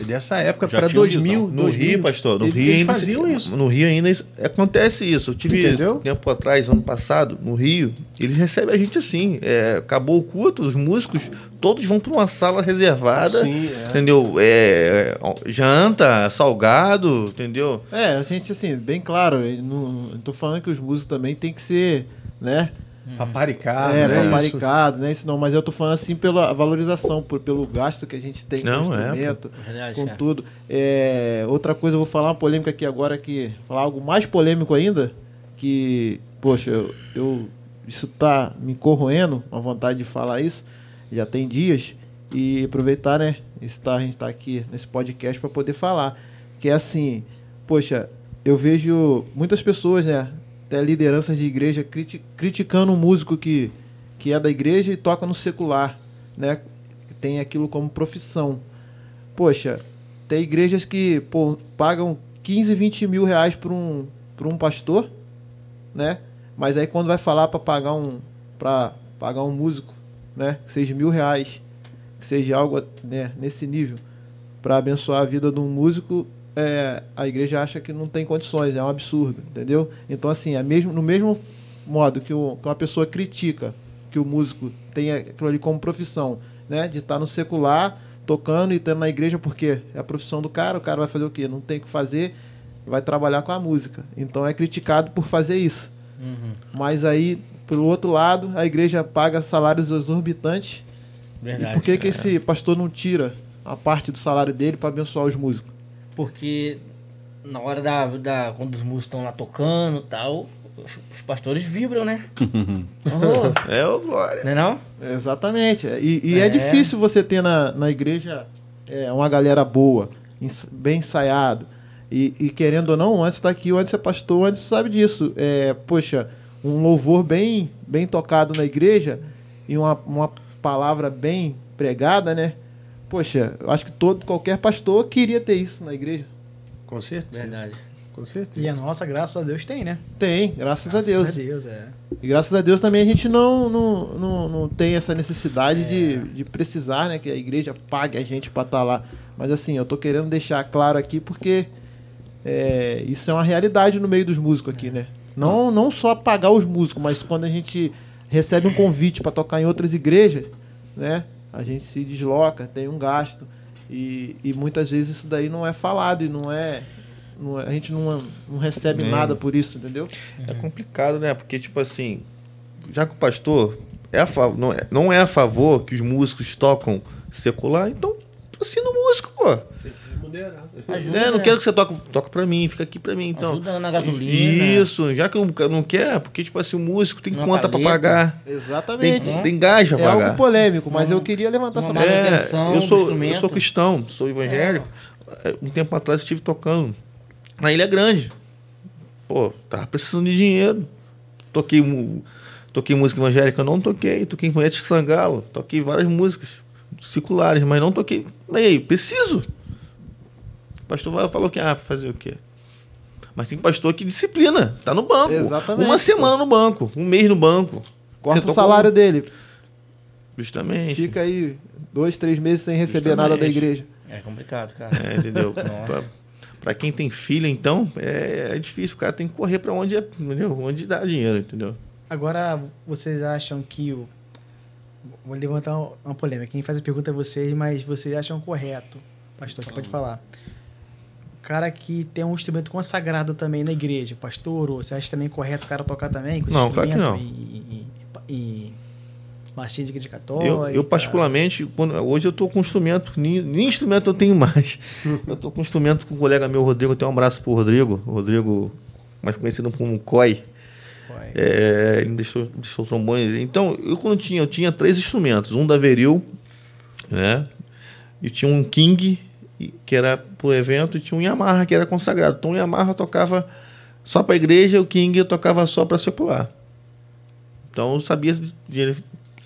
S7: Dessa época para 2000,
S4: No
S7: 2000,
S4: Rio, pastor, no
S7: eles,
S4: Rio
S7: eles
S4: ainda
S7: faziam
S4: se-
S7: isso.
S4: No Rio ainda acontece isso. Eu tive
S7: Entendeu?
S4: tempo atrás, ano passado, no Rio, eles recebem a gente assim. é, acabou o culto, os músicos, todos vão para uma sala reservada.
S7: Sim, é.
S4: Entendeu? É, janta, salgado, entendeu?
S6: É, a gente, assim, bem claro, não, não tô falando que os músicos também tem que ser, né?
S7: Paparicado,
S6: é,
S7: né?
S6: paparicado, né? Isso não, mas eu tô falando assim pela valorização, por, pelo gasto que a gente tem
S4: Não,
S6: com o
S4: é,
S6: instrumento,
S5: Verdade,
S6: com tudo. É, outra coisa, eu vou falar uma polêmica aqui agora, que falar algo mais polêmico ainda, que, poxa, eu, eu- isso tá me corroendo, a vontade de falar isso, já tem dias, e aproveitar, né, tá, a gente tá aqui nesse podcast para poder falar, que é assim, poxa, eu vejo muitas pessoas, né, até lideranças de igreja criti- criticando um músico que, que é da igreja e toca no secular, né, tem aquilo como profissão. Poxa, tem igrejas que pô, pagam 15, 20 mil reais para um, por um pastor, né? Mas aí quando vai falar para pagar um para pagar um músico, né? Que seja mil reais, que seja algo né, nesse nível, para abençoar a vida de um músico, é, a igreja acha que não tem condições, é um absurdo, entendeu? Então assim, é mesmo, no mesmo modo que, o, que uma pessoa critica que o músico tenha aquilo ali como profissão, né? De estar no secular, tocando e estando na igreja, porque é a profissão do cara, o cara vai fazer o quê? Não tem o que fazer, vai trabalhar com a música. Então é criticado por fazer isso.
S5: Uhum.
S6: Mas aí, pelo outro lado, a igreja paga salários exorbitantes.
S5: Verdade.
S6: e por que, que
S5: É.
S6: esse pastor não tira a parte do salário dele para abençoar os músicos?
S5: Porque na hora da, da quando os músicos estão lá tocando e tal, os, os pastores vibram, né? <laughs> Oh,
S4: É o Glória.
S5: não é não?
S6: Exatamente. E, e é.
S5: É.
S6: difícil você ter na, na igreja é, uma galera boa, bem ensaiado. E, e querendo ou não, antes está aqui, antes é pastor, antes sabe disso. É, poxa, um louvor bem, bem tocado na igreja e uma, uma palavra bem pregada, né? Poxa, eu acho que todo, qualquer pastor queria ter isso na igreja.
S7: Com certeza.
S5: Verdade.
S7: Com certeza.
S3: E a nossa, graças a Deus, tem, né?
S6: Tem, graças a Deus.
S3: Graças a Deus, é.
S6: E graças a Deus também a gente não, não, não, não tem essa necessidade de, de precisar, né? Que a igreja pague a gente para estar lá. Mas assim, eu tô querendo deixar claro aqui porque é, isso é uma realidade no meio dos músicos aqui, né? Não, não só pagar os músicos, mas quando a gente recebe um convite para tocar em outras igrejas, né? A gente se desloca, tem um gasto. E, e muitas vezes isso daí não é falado e não é. não é- a gente não, não recebe
S4: É.
S6: nada por isso, entendeu?
S4: É complicado, né? Porque, tipo assim, já que o pastor é a fa- não, é, não é a favor que os músicos tocam secular, então assina o músico, pô.
S7: Tem.
S5: Ajuda,
S4: É, não
S5: né?
S4: quero que você toque, toque pra mim, fica aqui pra mim, então.
S5: Ajuda na gasolina.
S4: Isso, já que não, não quer, porque, tipo assim, o músico tem
S5: Uma
S4: conta pra
S5: paleta.
S4: pagar, tem,
S6: Exatamente.
S4: tem gás pra
S6: É algo
S4: pagar.
S6: polêmico, mas eu queria levantar essa
S5: Uma
S6: bola.
S4: É,
S5: manutenção
S4: eu sou, eu sou cristão, sou evangélico. É, Um tempo atrás eu estive tocando na Ilha Grande. Pô, tava precisando de dinheiro. Toquei, toquei música evangélica, não toquei. Toquei Infanete de Sangalo, toquei várias músicas circulares, mas não toquei. Aí, preciso. O pastor falou que, ah, fazer o quê? Mas tem pastor que disciplina, tá no banco.
S6: Exatamente.
S4: Uma semana no banco, um mês no banco.
S6: Corta
S4: Você
S6: o salário dele.
S4: Justamente.
S6: Fica aí dois, três meses sem receber nada da
S4: Justamente.
S6: igreja.
S5: É complicado, cara.
S4: É, entendeu? <laughs>
S5: Nossa.
S4: Para quem tem filho, então, é, é, difícil. O cara tem que correr para onde, é, entendeu? onde dá dinheiro, entendeu?
S3: Agora, vocês acham que o. Vou levantar uma polêmica. Quem faz a pergunta é vocês, mas vocês acham correto, pastor, que pode falar. O cara que tem um instrumento consagrado também na igreja, pastor, você acha também correto o cara tocar também com esse
S4: não, claro que não.
S3: E, e, e marcinha de igreja católica?
S4: Eu, eu particularmente, quando, hoje eu estou com instrumento, nem, nem, instrumento eu tenho mais. eu estou com instrumento com o um colega meu, Rodrigo, eu tenho um abraço pro Rodrigo, Rodrigo, mais conhecido como COI. É, ele deixou, deixou o trombone. Então, eu quando tinha, eu tinha três instrumentos. Um da Veril, né? E tinha um King, que era pro evento, e tinha um Yamaha, que era consagrado. Então, o Yamaha tocava só para a igreja, o King eu tocava só para secular. Então, eu sabia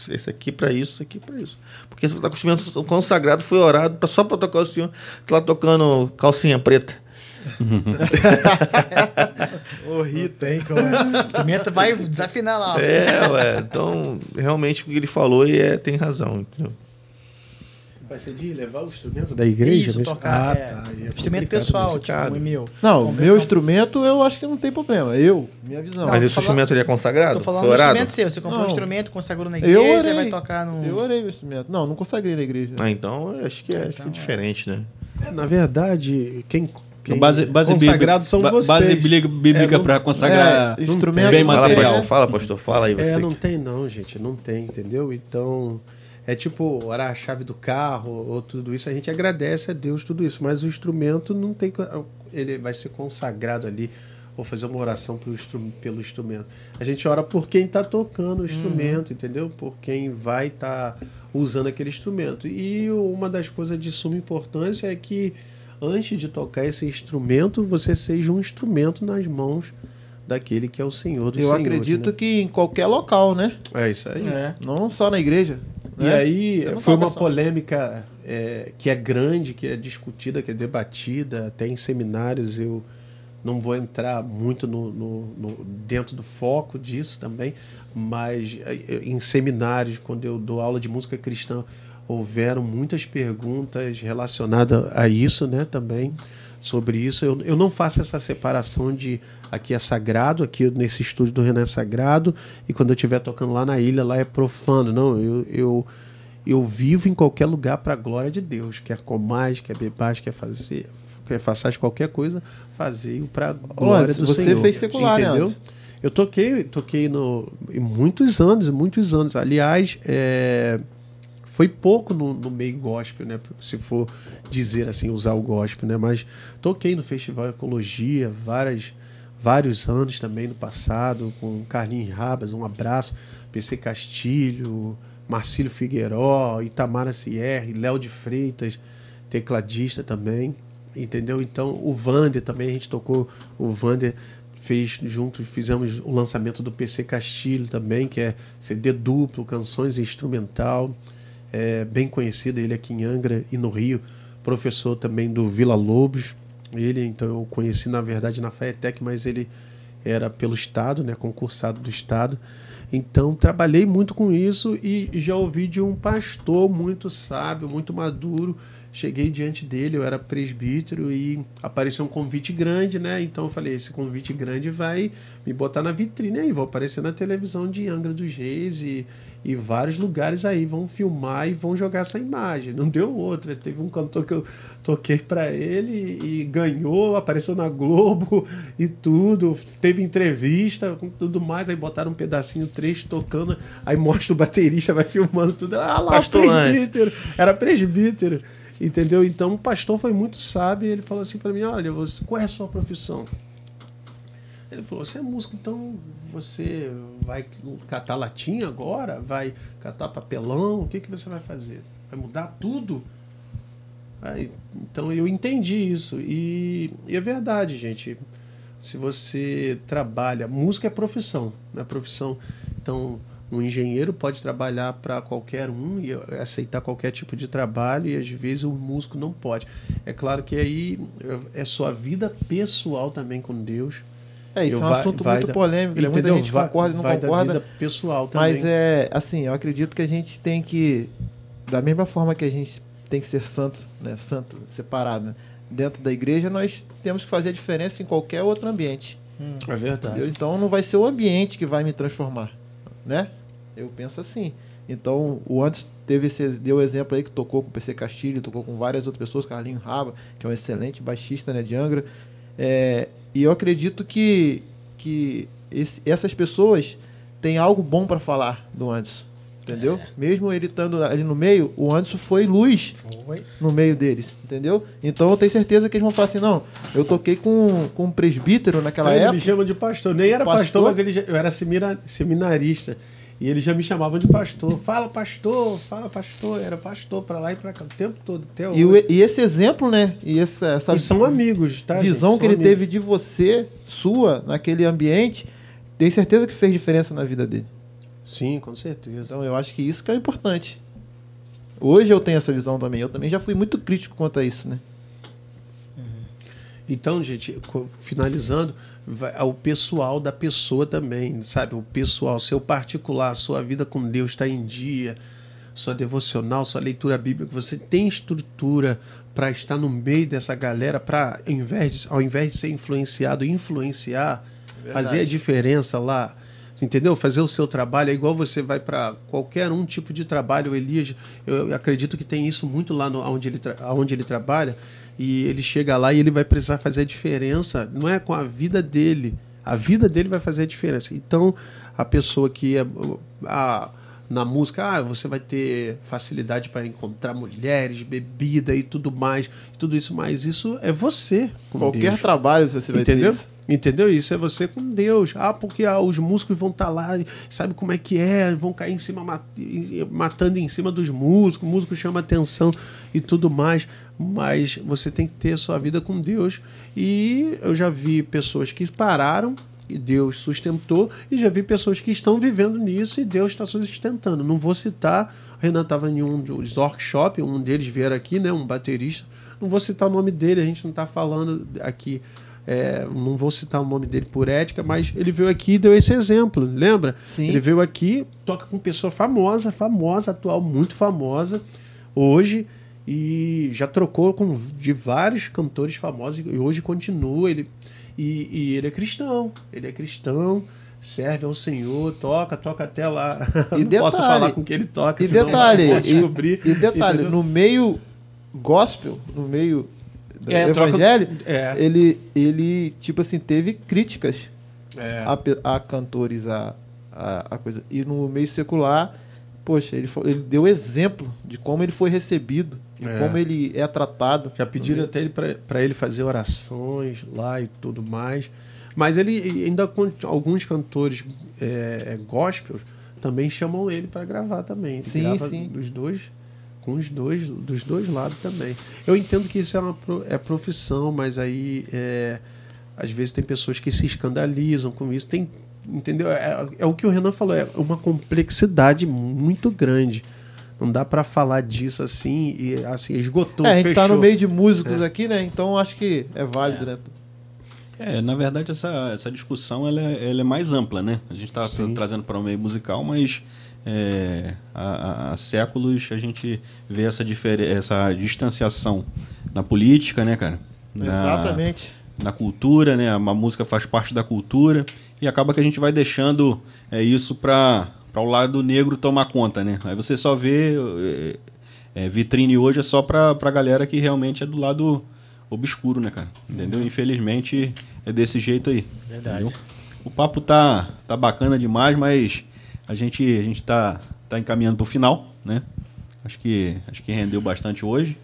S4: esse aqui para isso, esse aqui para isso. Porque se você está com o instrumento consagrado, foi orado tá só para tocar o senhor, tá lá tocando calcinha preta. <laughs>
S3: Ô, Rita, hein? Como é? O vai desafinar lá.
S4: É, ué. Então, realmente o que ele falou e é, tem razão. Entendeu?
S7: Vai ser de levar o instrumento da igreja?
S3: Isso, tocar. Ah, é. tá. É instrumento pessoal, tipo, o meu.
S6: Não, o meu instrumento eu acho que não tem problema. Eu, minha visão.
S4: Mas esse instrumento ele é consagrado?
S3: Tô falando do instrumento seu. Você comprou não. um instrumento, consagrou na igreja, eu orei. vai tocar no.
S6: Eu orei o instrumento. Não, não consagrei na igreja.
S4: Ah, então acho que é, então, acho que é então, diferente, né?
S7: É, na verdade, quem quem
S2: base, base
S7: consagrados são vocês.
S2: Base bíblica é, para consagrar
S4: é, instrumento bem material. Fala, fala, pastor, fala aí
S7: você. É, não tem não, gente, não tem, entendeu? Então, é tipo orar a chave do carro ou tudo isso, a gente agradece a Deus tudo isso, mas o instrumento não tem ele vai ser consagrado ali ou fazer uma oração pelo instrumento. A gente ora por quem está tocando o instrumento, uhum. entendeu? Por quem vai estar tá usando aquele instrumento. E uma das coisas de suma importância é que antes de tocar esse instrumento, você seja um instrumento nas mãos daquele que é o Senhor dos
S6: Eu
S7: senhores,
S6: acredito
S7: né?
S6: que em qualquer local, né?
S7: É isso aí. É.
S6: Não só na igreja.
S7: E né? aí foi uma só. polêmica é, que é grande, que é discutida, que é debatida, até em seminários eu não vou entrar muito no, no, no, dentro do foco disso também, mas é, em seminários, quando eu dou aula de música cristã, houveram muitas perguntas relacionadas a isso, né, também sobre isso. Eu, eu não faço essa separação de aqui é sagrado, aqui nesse estúdio do Renan é sagrado, e quando eu estiver tocando lá na ilha, lá é profano. Não, eu, eu, eu vivo em qualquer lugar para a glória de Deus. Quer comais, quer bebais, quer fazer, quer faças qualquer coisa, fazer para a glória Olha, do
S6: você
S7: Senhor.
S6: Você fez secular, né, entendeu? Né,
S7: eu toquei, toquei no, em muitos anos, muitos anos. Aliás, é, foi pouco no, no, meio gospel, né? Se for dizer assim, usar o gospel, né? Mas toquei no Festival Ecologia várias, vários anos também no passado, com Carlinhos Rabas, um abraço, PC Castilho, Marcílio Figueiró, Itamara Sierre, Léo de Freitas, tecladista também, entendeu? Então o Vander também, a gente tocou, o Vander fez juntos, fizemos o lançamento do PC Castilho também, que é CD duplo, canções instrumental é, bem conhecido, ele aqui em Angra e no Rio, professor também do Vila Lobos. Ele, então, eu conheci, na verdade, na FAETEC, mas ele era pelo Estado, né, concursado do Estado. Então, trabalhei muito com isso e já ouvi de um pastor muito sábio, muito maduro. Cheguei diante dele, eu era presbítero e apareceu um convite grande, né? Então eu falei: esse convite grande vai me botar na vitrine aí, vou aparecer na televisão de Angra dos Reis e, e vários lugares aí vão filmar e vão jogar essa imagem. Não deu outra. Teve um cantor que eu toquei para ele e ganhou, apareceu na Globo e tudo. Teve entrevista com tudo mais. Aí botaram um pedacinho, trecho tocando. Aí mostra o baterista, vai filmando tudo. Ah lá, pastor presbítero. Era presbítero. Entendeu? Então o pastor foi muito sábio. Ele falou assim para mim: Olha, você, qual é a sua profissão? Ele falou: Você é músico, então você vai catar latinha agora? Vai catar papelão? O que, que você vai fazer? Vai mudar tudo? Aí, então eu entendi isso. E, e, é verdade, gente. Se você trabalha. Música é profissão, não é profissão. Então, um engenheiro pode trabalhar para qualquer um e aceitar qualquer tipo de trabalho, e às vezes o músico não pode. É claro que aí é sua vida pessoal também com Deus
S6: é, isso eu é um vai, assunto vai muito da, polêmico, né? muita gente vai, concorda e não concorda.
S7: pessoal também.
S6: Mas é, assim, eu acredito que a gente tem que, da mesma forma que a gente tem que ser santo, né? Santo, separado, né? dentro da igreja, nós temos que fazer a diferença em qualquer outro ambiente.
S7: É verdade.
S6: entendeu? Então não vai ser o ambiente que vai me transformar, né? Eu penso assim. Então o antes teve esse deu exemplo aí que tocou com o PC Castilho, tocou com várias outras pessoas, Carlinho Raba, que é um excelente baixista né, de Angra. É, e eu acredito que, que esse- essas pessoas têm algo bom para falar do Anderson. Entendeu? Mesmo ele estando ali no meio, o Anderson foi luz
S3: Foi.
S6: no meio deles, entendeu? Então eu tenho certeza que eles vão falar assim, não, eu toquei com, com um presbítero naquela
S7: ele
S6: época.
S7: me chama de pastor. Nem era pastor,
S6: Pastor?
S7: mas ele eu era semina- seminarista. E eles já me chamavam de pastor. Fala, pastor, fala, pastor. Era pastor pra lá e pra cá o tempo todo, até
S6: E,
S7: hoje.
S6: o- e esse exemplo, né? E essa, essa
S7: E são amigos, tá?
S6: visão
S7: gente?
S6: que ele
S7: amigos.
S6: teve de você, sua, naquele ambiente, tenho certeza que fez diferença na vida dele.
S7: Sim, com certeza.
S6: Então eu acho que isso que é importante. Hoje eu tenho essa visão também. Eu também já fui muito crítico quanto a isso, né?
S7: Então, gente, finalizando, vai- o pessoal da pessoa também, sabe? O pessoal, seu particular, sua vida com Deus está em dia, sua devocional, sua leitura bíblica, você tem estrutura para estar no meio dessa galera, para ao invés de, ao invés de ser influenciado, influenciar, fazer a diferença lá. Entendeu? Fazer o seu trabalho é igual você vai para qualquer um tipo de trabalho. O Elias, eu acredito que tem isso muito lá no, onde, ele onde ele trabalha. E ele chega lá e ele vai precisar fazer a diferença. Não é com a vida dele. A vida dele vai fazer a diferença. Então, a pessoa que é. A, na música, ah, você vai ter facilidade para encontrar mulheres, bebida e tudo mais, tudo isso, mas isso é você.
S6: Qualquer trabalho você vai
S7: Entendeu?
S6: ter isso.
S7: Entendeu? Isso é você com Deus. Ah, porque ah, os músicos vão estar lá, sabe como é que é? Vão cair em cima, mat- matando em cima dos músicos, o músico chama atenção e tudo mais. Mas você tem que ter a sua vida com Deus. E eu já vi pessoas que pararam e Deus sustentou, e já vi pessoas que estão vivendo nisso e Deus está sustentando. Não vou citar, Renan estava em um dos workshops, um deles vieram aqui, né, um baterista. Não vou citar o nome dele, a gente não está falando aqui é, não vou citar o nome dele por ética, mas ele veio aqui e deu esse exemplo, lembra?
S6: Sim.
S7: Ele veio aqui, toca com pessoa famosa, famosa, atual, muito famosa, hoje, e já trocou com de vários cantores famosos, e hoje continua. Ele, e, e ele é cristão, ele é cristão, serve ao Senhor, toca, toca até lá. <laughs>
S6: E
S7: não posso
S6: detalhe,
S7: falar com que ele toca,
S6: E
S7: senão
S6: detalhe,
S7: vou
S6: e,
S7: descobrir.
S6: e detalhe,
S7: entendeu?
S6: no meio gospel, no meio
S7: É, troca-
S6: evangelho,
S7: é.
S6: ele, ele, tipo assim, teve críticas
S7: É.
S6: a, a cantores, a, a, a coisa. E no meio secular, poxa, ele, ele deu exemplo de como ele foi recebido, de
S7: É.
S6: como ele é tratado.
S7: Já pediram até ele para ele fazer orações lá e tudo mais. Mas ele ainda alguns cantores é, gospels também chamam ele para gravar também. Ele
S6: Sim, sim.
S7: dos dois com os dois dos dois lados também. Eu entendo que isso é uma é profissão, mas aí é, às vezes tem pessoas que se escandalizam com isso. Tem entendeu? É, é o que o Renan falou, é uma complexidade muito grande. Não dá para falar disso assim e assim esgotou.
S6: é, a gente tá
S7: fechou.
S6: no meio de músicos aqui, né? Então acho que é válido, né?
S2: É, na verdade, essa, essa discussão ela é, ela é mais ampla, né? A gente está trazendo para o meio musical, mas é, há, há- séculos a gente vê essa, essa distanciação na política, né, cara? Na-
S6: Exatamente.
S2: na cultura, né? A música faz parte da cultura e acaba que a gente vai deixando é, isso para o lado negro tomar conta, né? Aí você só vê é, é, vitrine hoje é só para pra galera que realmente é do lado obscuro, né, cara? Entendeu? Infelizmente é desse jeito aí.
S5: Verdade.
S2: entendeu? O papo tá, tá bacana demais, mas a gente, a gente tá, tá encaminhando pro final, né? Acho que, acho que rendeu bastante hoje,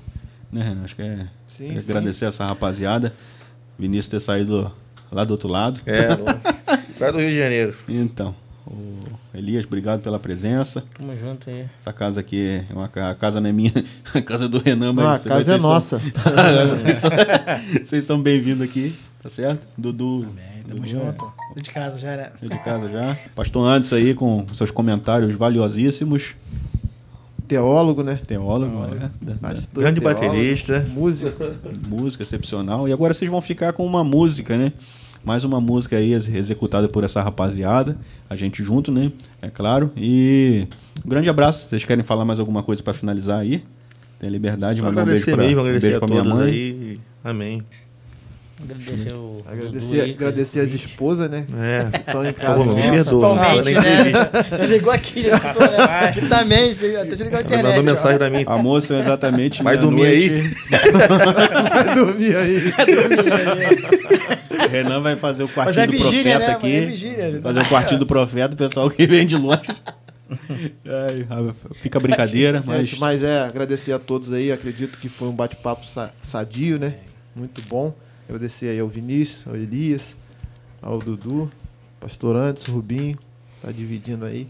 S2: né, Renan? Acho que é,
S6: Sim, sim.
S2: agradecer essa rapaziada. Vinícius ter saído lá do outro lado.
S4: É, lá do Rio de Janeiro. <laughs>
S2: Então, o Elias, obrigado pela presença.
S5: Tamo junto aí.
S2: Essa casa aqui é uma a casa não é minha, <laughs> a casa é do Renan, mas
S6: Não, a casa é <laughs>
S2: vocês são-
S6: nossa.
S2: vocês, são, vocês são bem-vindos aqui, tá certo? Dudu,
S3: É, tamo
S2: Dudu
S3: junto. Tô de casa já, né?
S2: é de casa já. Pastor Anderson aí com seus comentários valiosíssimos.
S6: Teólogo, né?
S2: Teólogo, né?
S6: Pastor,
S4: Grande
S6: teólogo,
S4: baterista.
S6: Músico.
S2: música excepcional. E agora vocês vão ficar com uma música, né? Mais uma música aí ex- executada por essa rapaziada. A gente junto, né? É claro. E um grande abraço. Vocês querem falar mais alguma coisa para finalizar aí? Tem liberdade
S4: Só
S2: mandar um beijo
S4: mesmo,
S2: um
S4: agradecer
S2: beijo
S4: a
S2: pra minha
S4: todos
S2: mãe.
S4: aí. Amém.
S5: Agradecer o.
S6: Agradecer,
S5: aí,
S6: agradecer as esposas, né?
S4: É.
S6: Estão em casa.
S4: favor, me
S6: né?
S4: perdoa.
S3: Principalmente,
S4: não
S3: né? Ele ligou aqui, né? Também, até ligou a internet.
S4: mandou mensagem pra mim.
S2: A moça é exatamente
S4: Vai dormir aí?
S2: meia-noite. <laughs>
S6: Vai dormir aí.
S2: Renan vai fazer o
S3: Mas
S2: quartinho
S3: é
S2: do
S3: vigília,
S2: profeta
S3: né?
S2: aqui.
S3: Mas é vigília.
S2: Fazer o quartinho do profeta, o pessoal que vem de longe. Ai, fica brincadeira, mas.
S6: Gente, mas é, agradecer a todos aí. Acredito que foi um bate-papo sa- sadio, né? Muito bom. Agradecer aí ao Vinícius, ao Elias, ao Dudu, Pastor Anderson, Rubinho, tá dividindo aí.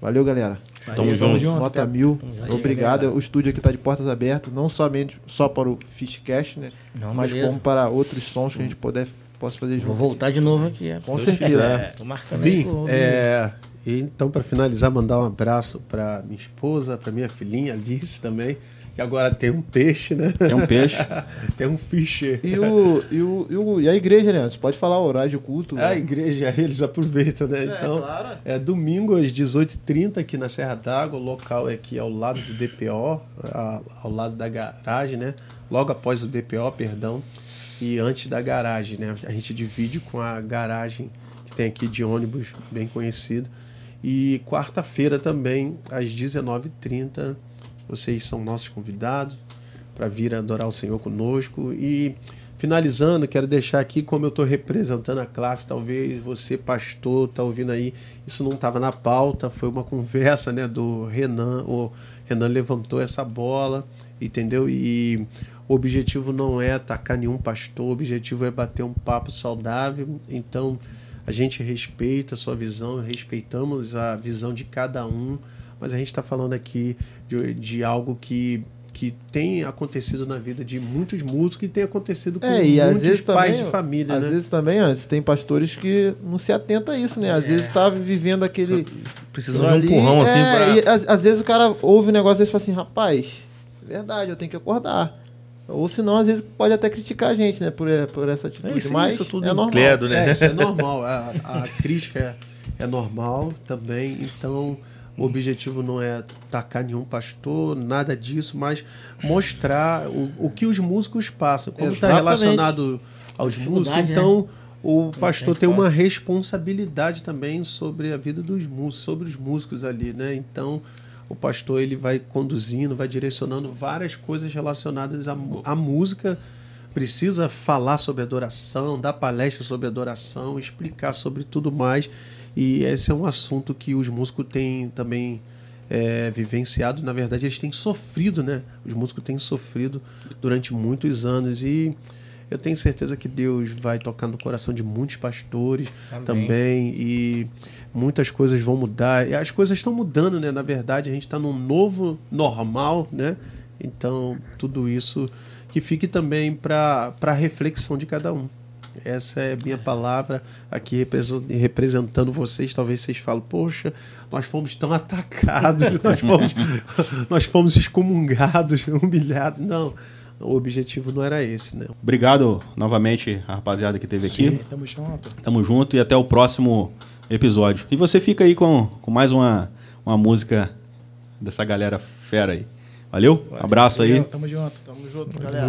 S6: Valeu, galera.
S4: Tamo junto.
S6: Nota mil. Obrigado. O estúdio aqui tá de portas abertas, não somente só para o Fishcast, né?
S5: Não,
S6: mas
S5: beleza.
S6: como para outros sons que a gente puder, possa fazer
S5: Vou
S6: junto.
S5: voltar de novo aqui. é.
S6: Com certeza.
S5: Tô marcando aí.
S7: Bim,
S5: pro-
S7: é, e então, para finalizar, mandar um abraço para minha esposa, para minha filhinha Alice também, que agora tem um peixe, né?
S2: Tem um peixe. <laughs>
S7: tem um fisher.
S6: E, o, e, o, e, o- e a igreja, né? Você pode falar o horário de culto.
S7: A
S6: né?
S7: igreja, <laughs> eles aproveitam, né? Então,
S6: claro.
S7: é domingo às 18h30 aqui na Serra d'Água. O local é aqui ao lado do DPO, a- ao lado da garagem, né? Logo após o DPO, perdão, e antes da garagem, né? A gente divide com a garagem que tem aqui de ônibus, bem conhecido. E quarta-feira também, às 19h30, vocês são nossos convidados para vir adorar o Senhor conosco. E finalizando, quero deixar aqui como eu estou representando a classe, talvez você, pastor, está ouvindo aí, isso não estava na pauta, foi uma conversa né, do Renan, o Renan levantou essa bola, entendeu? E o objetivo não é atacar nenhum pastor, o objetivo é bater um papo saudável, então a gente respeita a sua visão, respeitamos a visão de cada um, mas a gente está falando aqui de, de algo que, que tem acontecido na vida de muitos músicos e tem acontecido com
S6: É, e
S7: muitos pais
S6: também,
S7: de família,
S6: às
S7: né?
S6: vezes também, antes, tem pastores que não se atentam a isso, né? Às
S7: É.
S6: vezes tá vivendo aquele.
S4: Precisa de um empurrão assim
S6: é,
S4: pra.
S6: e às, vezes o cara ouve um negócio desse e fala assim, rapaz, é verdade, eu tenho que acordar. Ou senão, às vezes, pode até criticar a gente, né? Por, por essa atitude.
S4: É isso,
S6: Mas
S4: isso tudo
S6: é normal.
S4: incrédulo, né?
S7: É, isso é normal. A, a crítica é, é normal também. Então, o objetivo não é atacar nenhum pastor, nada disso, mas mostrar o, o que os músicos passam. Como está relacionado aos músicos,
S5: Dificuldade,
S7: então o pastor tem uma responsabilidade também sobre a vida dos músicos, sobre os músicos ali, né? Então, o pastor ele vai conduzindo, vai direcionando várias coisas relacionadas à, à música. Precisa falar sobre adoração, dar palestra sobre adoração, explicar sobre tudo mais. E esse é um assunto que os músicos têm também é, vivenciado. Na verdade, eles têm sofrido, né? Os músicos têm sofrido durante muitos anos. E eu tenho certeza que Deus vai tocar no coração de muitos pastores
S5: Amém.
S7: também. E muitas coisas vão mudar. E as coisas estão mudando, né? Na verdade, a gente está num novo normal, né? Então, tudo isso que fique também para a reflexão de cada um. Essa é a minha palavra aqui represen- representando vocês. Talvez vocês falem, poxa, nós fomos tão atacados, <laughs> nós fomos, nós fomos excomungados, <laughs> humilhados. Não, o objetivo não era esse, né?
S2: Obrigado novamente, a rapaziada que esteve aqui.
S3: Tamo junto.
S2: Tamo junto e até o próximo episódio. E você fica aí com, com mais uma, uma música dessa galera fera aí. Valeu? Abraço aí.
S3: Valeu, Tamo junto. Tamo junto, galera.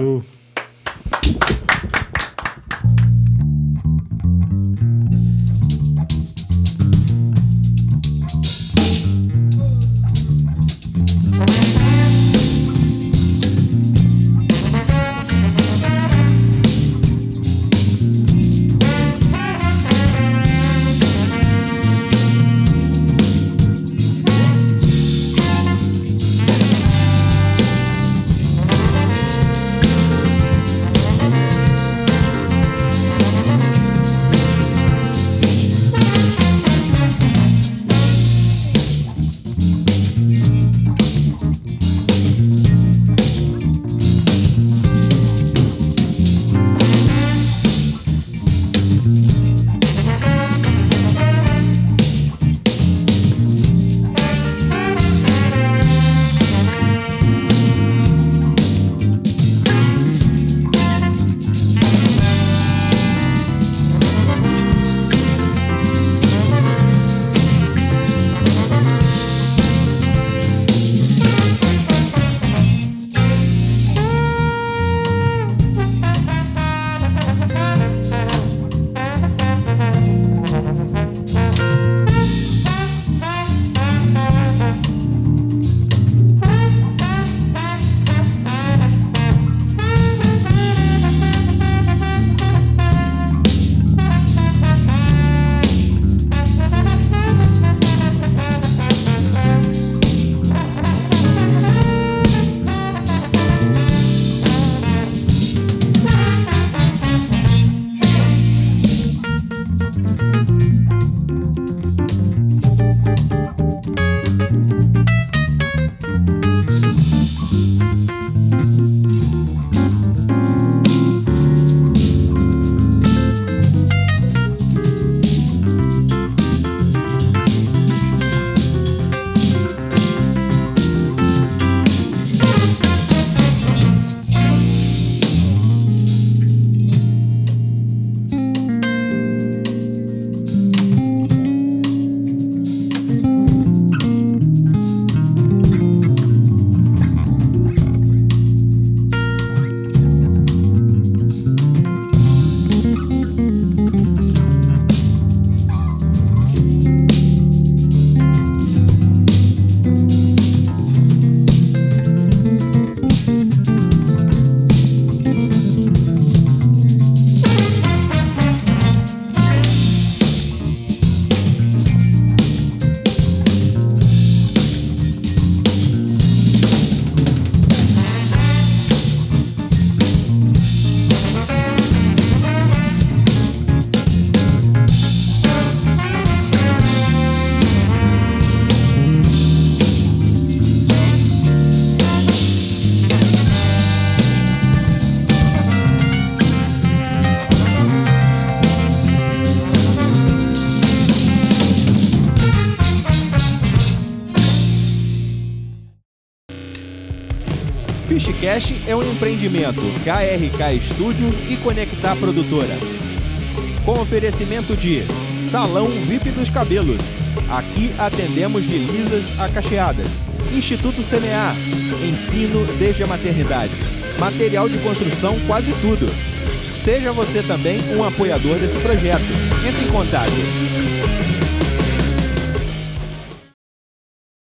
S1: É um empreendimento KRK Studio e Conectar Produtora. Com oferecimento de Salão VIP dos Cabelos. Aqui atendemos de lisas a cacheadas. Instituto CNA. Ensino desde a maternidade. Material de construção quase tudo. Seja você também um apoiador desse projeto. Entre em contato